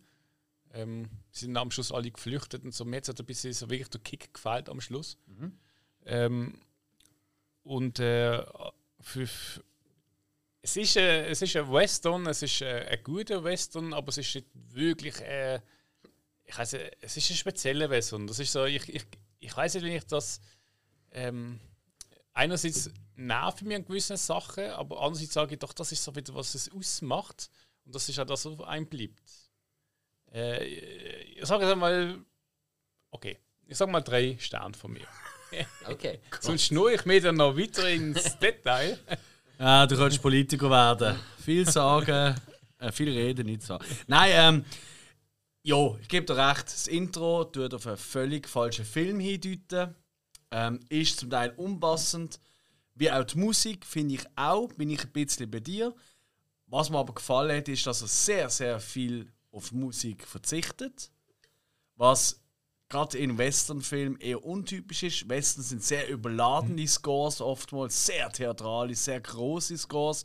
Ähm, sie sind am Schluss alle geflüchtet und so. Mir hat es ein bisschen so wirklich der Kick gefällt am Schluss. Ähm, und äh, für, es, ist, äh, es ist ein Western, es ist äh, ein guter Western, aber es ist nicht wirklich. Äh, ich weiß es ist ein spezieller Western. Das ist so, ich, ich, ich weiß nicht, wie ich das. Ähm, einerseits nerven mich an gewissen Sachen, aber andererseits sage ich doch, das ist so wieder, was es ausmacht. Und das ist auch das, was einem bleibt. Äh, ich sage jetzt mal, okay, ich sage mal drei Sterne von mir. [LAUGHS] Okay. Sonst schnur ich mir dann noch weiter ins [LAUGHS] Detail. Ja, du könntest Politiker werden. Viel sagen, äh, viel reden, nicht sagen. Nein, ähm, ja, ich gebe dir recht. Das Intro tut auf einen völlig falschen Film hindeuten. Ähm, ist zum Teil unpassend. Wie auch die Musik, finde ich auch, bin ich ein bisschen bei dir. Was mir aber gefallen hat, ist, dass er sehr, sehr viel auf Musik verzichtet. Was gerade in Westernfilmen eher untypisch ist. Western sind sehr überladene Scores, oftmals sehr theatralisch, sehr große Scores.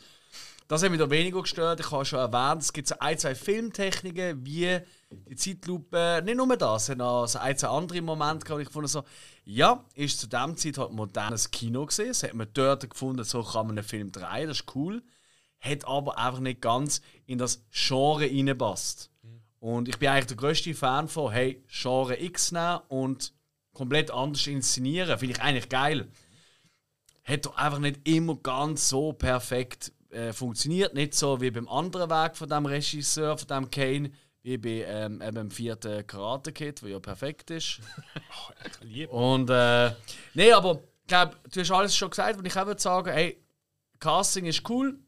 Das hat mich da weniger gestört. Ich habe schon erwähnt, es gibt so ein, zwei Filmtechniken, wie die Zeitlupe. Nicht nur das, es hat noch so ein, zwei andere Momente gehabt, ich gefunden so, ja, ist zu dem Zeit halt modernes Kino gesehen. Das hat man dort gefunden, so kann man einen Film drehen, das ist cool. Hat aber einfach nicht ganz in das Genre reinpasst. Und ich bin eigentlich der grösste Fan von, hey, Genre X nehmen und komplett anders inszenieren. Finde ich eigentlich geil. Hat doch einfach nicht immer ganz so perfekt äh, funktioniert. Nicht so wie beim anderen Weg von dem Regisseur, von dem Kane, wie bei ähm, eben dem vierten Karate Kid, der ja perfekt ist. [LAUGHS] Lieb. Und äh, nee, aber ich glaube, du hast alles schon gesagt, und ich auch würde sagen, hey, Casting ist cool.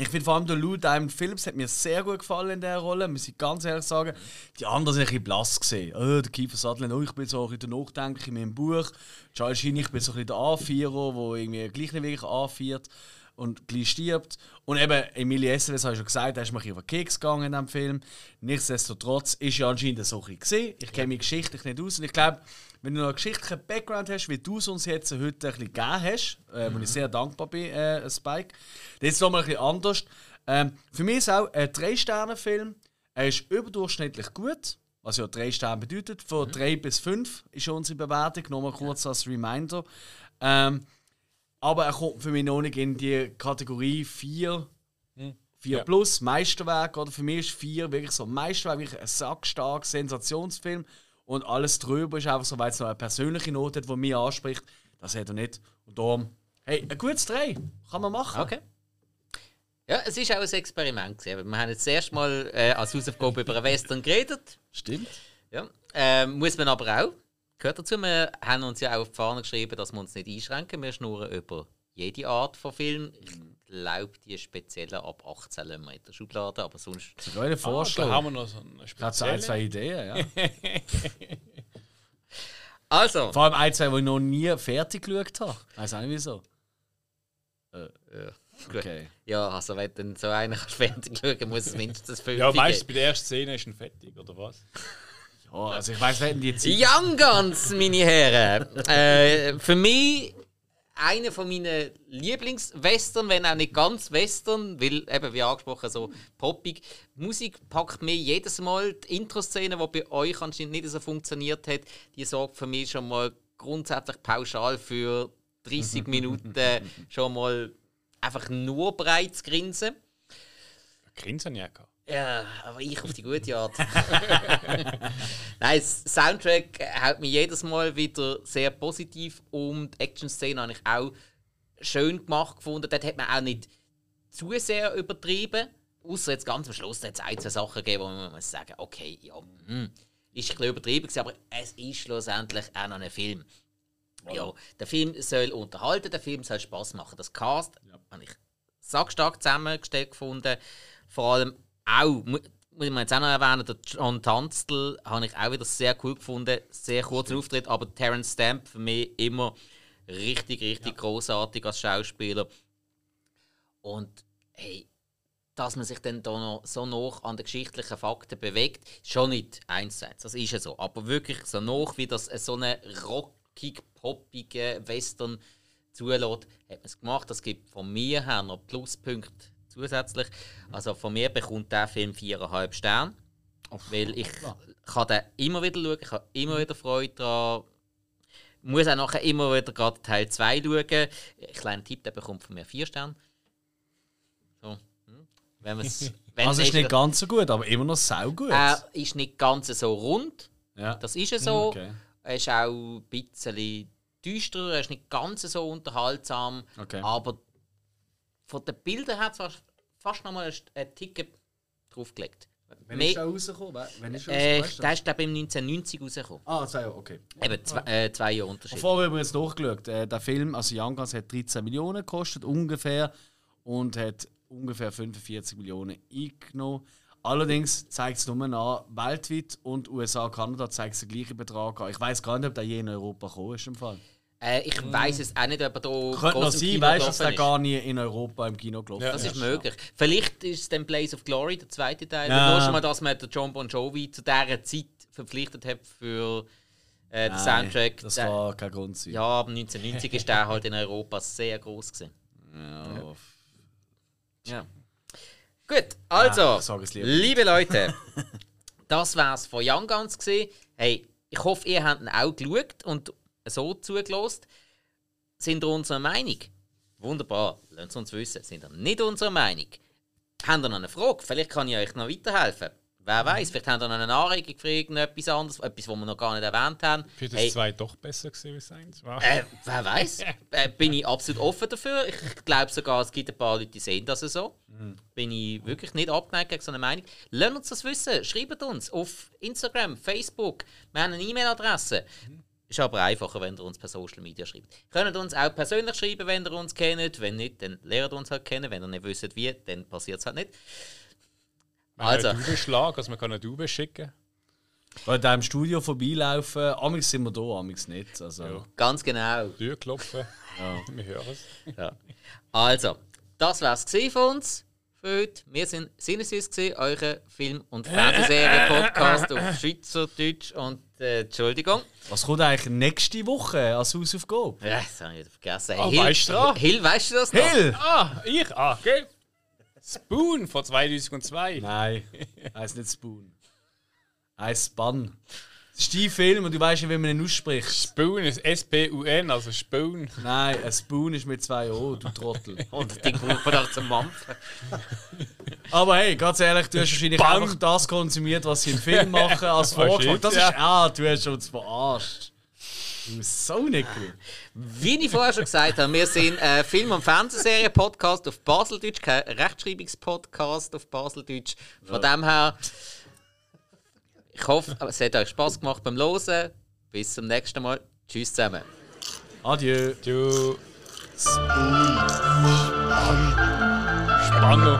Ich finde vor allem der Lou Diamond Phillips hat mir sehr gut gefallen in dieser Rolle, muss ich ganz ehrlich sagen. Die anderen sind ein bisschen blass gesehen. Oh, der Kiefer Sutherland, oh, ich bin so ein bisschen nachdenklich in meinem Buch. Charles Sheen, ich bin so ein bisschen der A4er, der irgendwie gleich nicht wirklich A4 und gleich stirbt. Und eben, Emilie Estevez, habe ich schon gesagt, da ist mir ein auf den Keks gegangen in diesem Film. Nichtsdestotrotz ist ja anscheinend so ein gesehen. Ich kenne mich geschichtlich nicht aus und ich glaube, wenn du noch einen geschichtlichen Background hast, wie du es uns jetzt heute ein bisschen gegeben hast, äh, wo ich sehr dankbar bin, äh, Spike, das ist nochmal ein bisschen anders. Ähm, für mich ist auch ein Drei-Sterne-Film. Er ist überdurchschnittlich gut, was ja drei Sterne bedeutet. Von drei bis fünf ist unsere Bewertung. Nochmal kurz als Reminder. Ähm, aber er kommt für mich noch nicht in die Kategorie 4, 4 Ja. plus, Meisterwerk. Oder für mich ist 4 wirklich so ein Meisterwerk, wirklich ein sackstark Sensationsfilm. Und alles drüber ist einfach so, weil es noch eine persönliche Note hat, die mich anspricht. Das hat er nicht. Und darum, hey, ein gutes Drei. Kann man machen. Okay. Ja, es ist auch ein Experiment. Gewesen. Wir haben jetzt das erste Mal äh, als Hausaufgabe über einen Western geredet. Stimmt. Ja. Ähm, muss man aber auch. Gehört dazu, wir haben uns ja auch auf die Fahne geschrieben, dass wir uns nicht einschränken. Wir schnurren über jede Art von Film. Ich glaube, die speziellen ab 18 lassen wir in der Schublade, aber sonst. Sogar einen Ah, Vorschlag. da haben wir noch so einen Ich habe so ein, speziellen. zwei Ideen, ja. [LAUGHS] Also, Vor allem ein, zwei, die ich noch nie fertig geschaut habe. Weiß auch nicht wieso. ja, gut. Okay. ja, also wenn du dann so einen [LAUGHS] fertig schauen, muss es mindestens fünf Ja, weißt du, geben. bei der ersten Szene ist ein fertig, oder was? [LAUGHS] Ja, also ich weiß, wenn die Zeit. Young Guns, meine Herren. äh, für mich einer von meinen Lieblingswestern, wenn auch nicht ganz Western, weil eben wie angesprochen so poppig. Musik packt mir jedes Mal die Intro-Szene, die bei euch anscheinend nicht so funktioniert hat, die sorgt für mich schon mal grundsätzlich pauschal für 30 [LAUGHS] Minuten schon mal einfach nur breit zu grinsen. Grinsen ja gehabt. Ja, aber ich auf die gute Art. [LAUGHS] Nein, das Soundtrack haut mich jedes Mal wieder sehr positiv um. Die Action-Szene habe ich auch schön gemacht gefunden. Dort hat man auch nicht zu sehr übertrieben. Außer jetzt ganz am Schluss hat es ein, zwei Sachen gegeben, wo man muss sagen okay, ja, hm, ist ein bisschen übertrieben gewesen, aber es ist schlussendlich auch noch ein Film. Ja, der Film soll unterhalten, der Film soll Spaß machen. Das Cast habe ich sackstark zusammengestellt gefunden. Vor allem auch, mu- muss man jetzt auch noch erwähnen, der John Tunstall habe ich auch wieder sehr cool gefunden. Sehr kurzer Auftritt, aber Terence Stamp für mich immer richtig, richtig großartig als Schauspieler. Und hey, dass man sich dann da noch so noch an den geschichtlichen Fakten bewegt, schon nicht eins zu eins, das ist ja so. Aber wirklich so noch, wie das so eine rockig, poppige Western zulässt, hat man es gemacht. Das gibt von mir her noch Pluspunkte zusätzlich. Also von mir bekommt der Film 4,5 Sterne. Weil ich kann den immer wieder schauen, ich habe immer wieder Freude daran. Muss auch nachher immer wieder gerade Teil 2 schauen. Ein kleiner Tipp, der bekommt von mir 4 Sterne. So. hm. Wenn [LAUGHS] Also ist es nicht ganz so gut, aber immer noch saugut. Er ist nicht ganz so rund. ja. Das ist ja so. Okay. Er ist auch ein bisschen düsterer, er ist nicht ganz so unterhaltsam. Okay. Aber von den Bildern her zwar fast noch mal einen Ticken draufgelegt. Mehr- ist er rausgekommen? Wann ist äh, der ist glaube ich im 1990 rausgekommen. Ah, zwei Jahre, okay. Eben zwei, äh, zwei Jahre Unterschied. Vorher haben wir jetzt nachgeschaut. Äh, der Film, also Young Guns, hat 13 Millionen gekostet, ungefähr. Und hat ungefähr 45 Millionen eingenommen. Allerdings zeigt es nur an, weltweit und USA und Kanada zeigt den gleichen Betrag an. Ich weiß gar nicht, ob der je in Europa gekommen ist im Fall. Äh, ich weiß es auch nicht, ob er da Könnte noch sein, weißt du, dass ist. gar nie in Europa im Kino gelaufen Ja. Das ist. ist möglich. Vielleicht ist es dann Blaze of Glory, der zweite Teil. Ja. Nur schon mal, dass man den John Bon Jovi zu dieser Zeit verpflichtet hat für äh, den Nein, Soundtrack. Das Der- war kein Grund. sein. ja, aber 1990 ist der halt in Europa sehr groß gewesen. Ja. Ja. Gut, also, Ah, es liebe Leute, [LAUGHS] das wär's von Young Guns gesehen. Hey, ich hoffe, ihr habt ihn auch geschaut und so zugelassen. Sind ihr unserer Meinung? Wunderbar, lasst uns wissen. Sind ihr nicht unserer Meinung? Habt ihr noch eine Frage? Vielleicht kann ich euch noch weiterhelfen. Wer weiß, vielleicht habt ihr noch eine Anregung für irgendetwas anderes, etwas, was wir noch gar nicht erwähnt haben. Für das Hey, zwei doch besser gewesen als eins. Wow. äh, wer weiß? [LAUGHS] äh, bin ich absolut offen dafür. Ich glaube sogar, es gibt ein paar Leute, die sehen das so. Bin ich wirklich nicht abgeneigt gegen so eine Meinung. Lasst uns das wissen. Schreibt uns auf Instagram, Facebook. Wir haben eine E-Mail-Adresse. Ist aber einfacher, wenn ihr uns per Social Media schreibt. Könnt uns auch persönlich schreiben, wenn ihr uns kennt. Wenn nicht, dann lernt ihr uns halt kennen. Wenn ihr nicht wisst, wie, dann passiert es halt nicht. Also. Also. Einen Dubenschlag, also man kann eine Dube schicken. Weil da im Studio vorbeilaufen, amigs sind wir da, amigs nicht. Also, Ganz genau. Tür klopfen. Wir hören es. Ja. Also, das war's gewesen von uns für heute. Wir sind Sinnesys gewesen, eure Film- und Fernsehserie-Podcast auf Schweizerdeutsch und äh, Entschuldigung. Was kommt eigentlich nächste Woche als Hausaufgabe? Ja, das habe ich wieder vergessen. Ah, Hill, weißt du dran? Hill, weißt du das noch? Hill! Ah, ich? Ah, okay. Spoon von 2002. Nein, heißt nicht Spoon. Heißt Span. Das ist dein Film und du weißt ja, wie man ihn ausspricht. Spoon ist S-P-U-N, also Spoon. Nein, ein Spoon ist mit zwei O, du Trottel. [LAUGHS] Und das Ding man doch zum Mampfen. Aber hey, ganz ehrlich, du hast wahrscheinlich Bang. einfach das konsumiert, was sie im Film machen, als [LAUGHS] Vorgeschmack. Das ist, ja. ah, du hast uns verarscht. Du Saunickel. Wie ich vorher schon gesagt habe, wir sind ein Film- und Fernsehserie-Podcast auf Baseldeutsch, kein Rechtschreibungspodcast auf Baseldeutsch. Von dem her, ich hoffe, es hat euch Spass gemacht beim Losen. Bis zum nächsten Mal. Tschüss zusammen. Adieu. Adieu. Spannung. Spannung.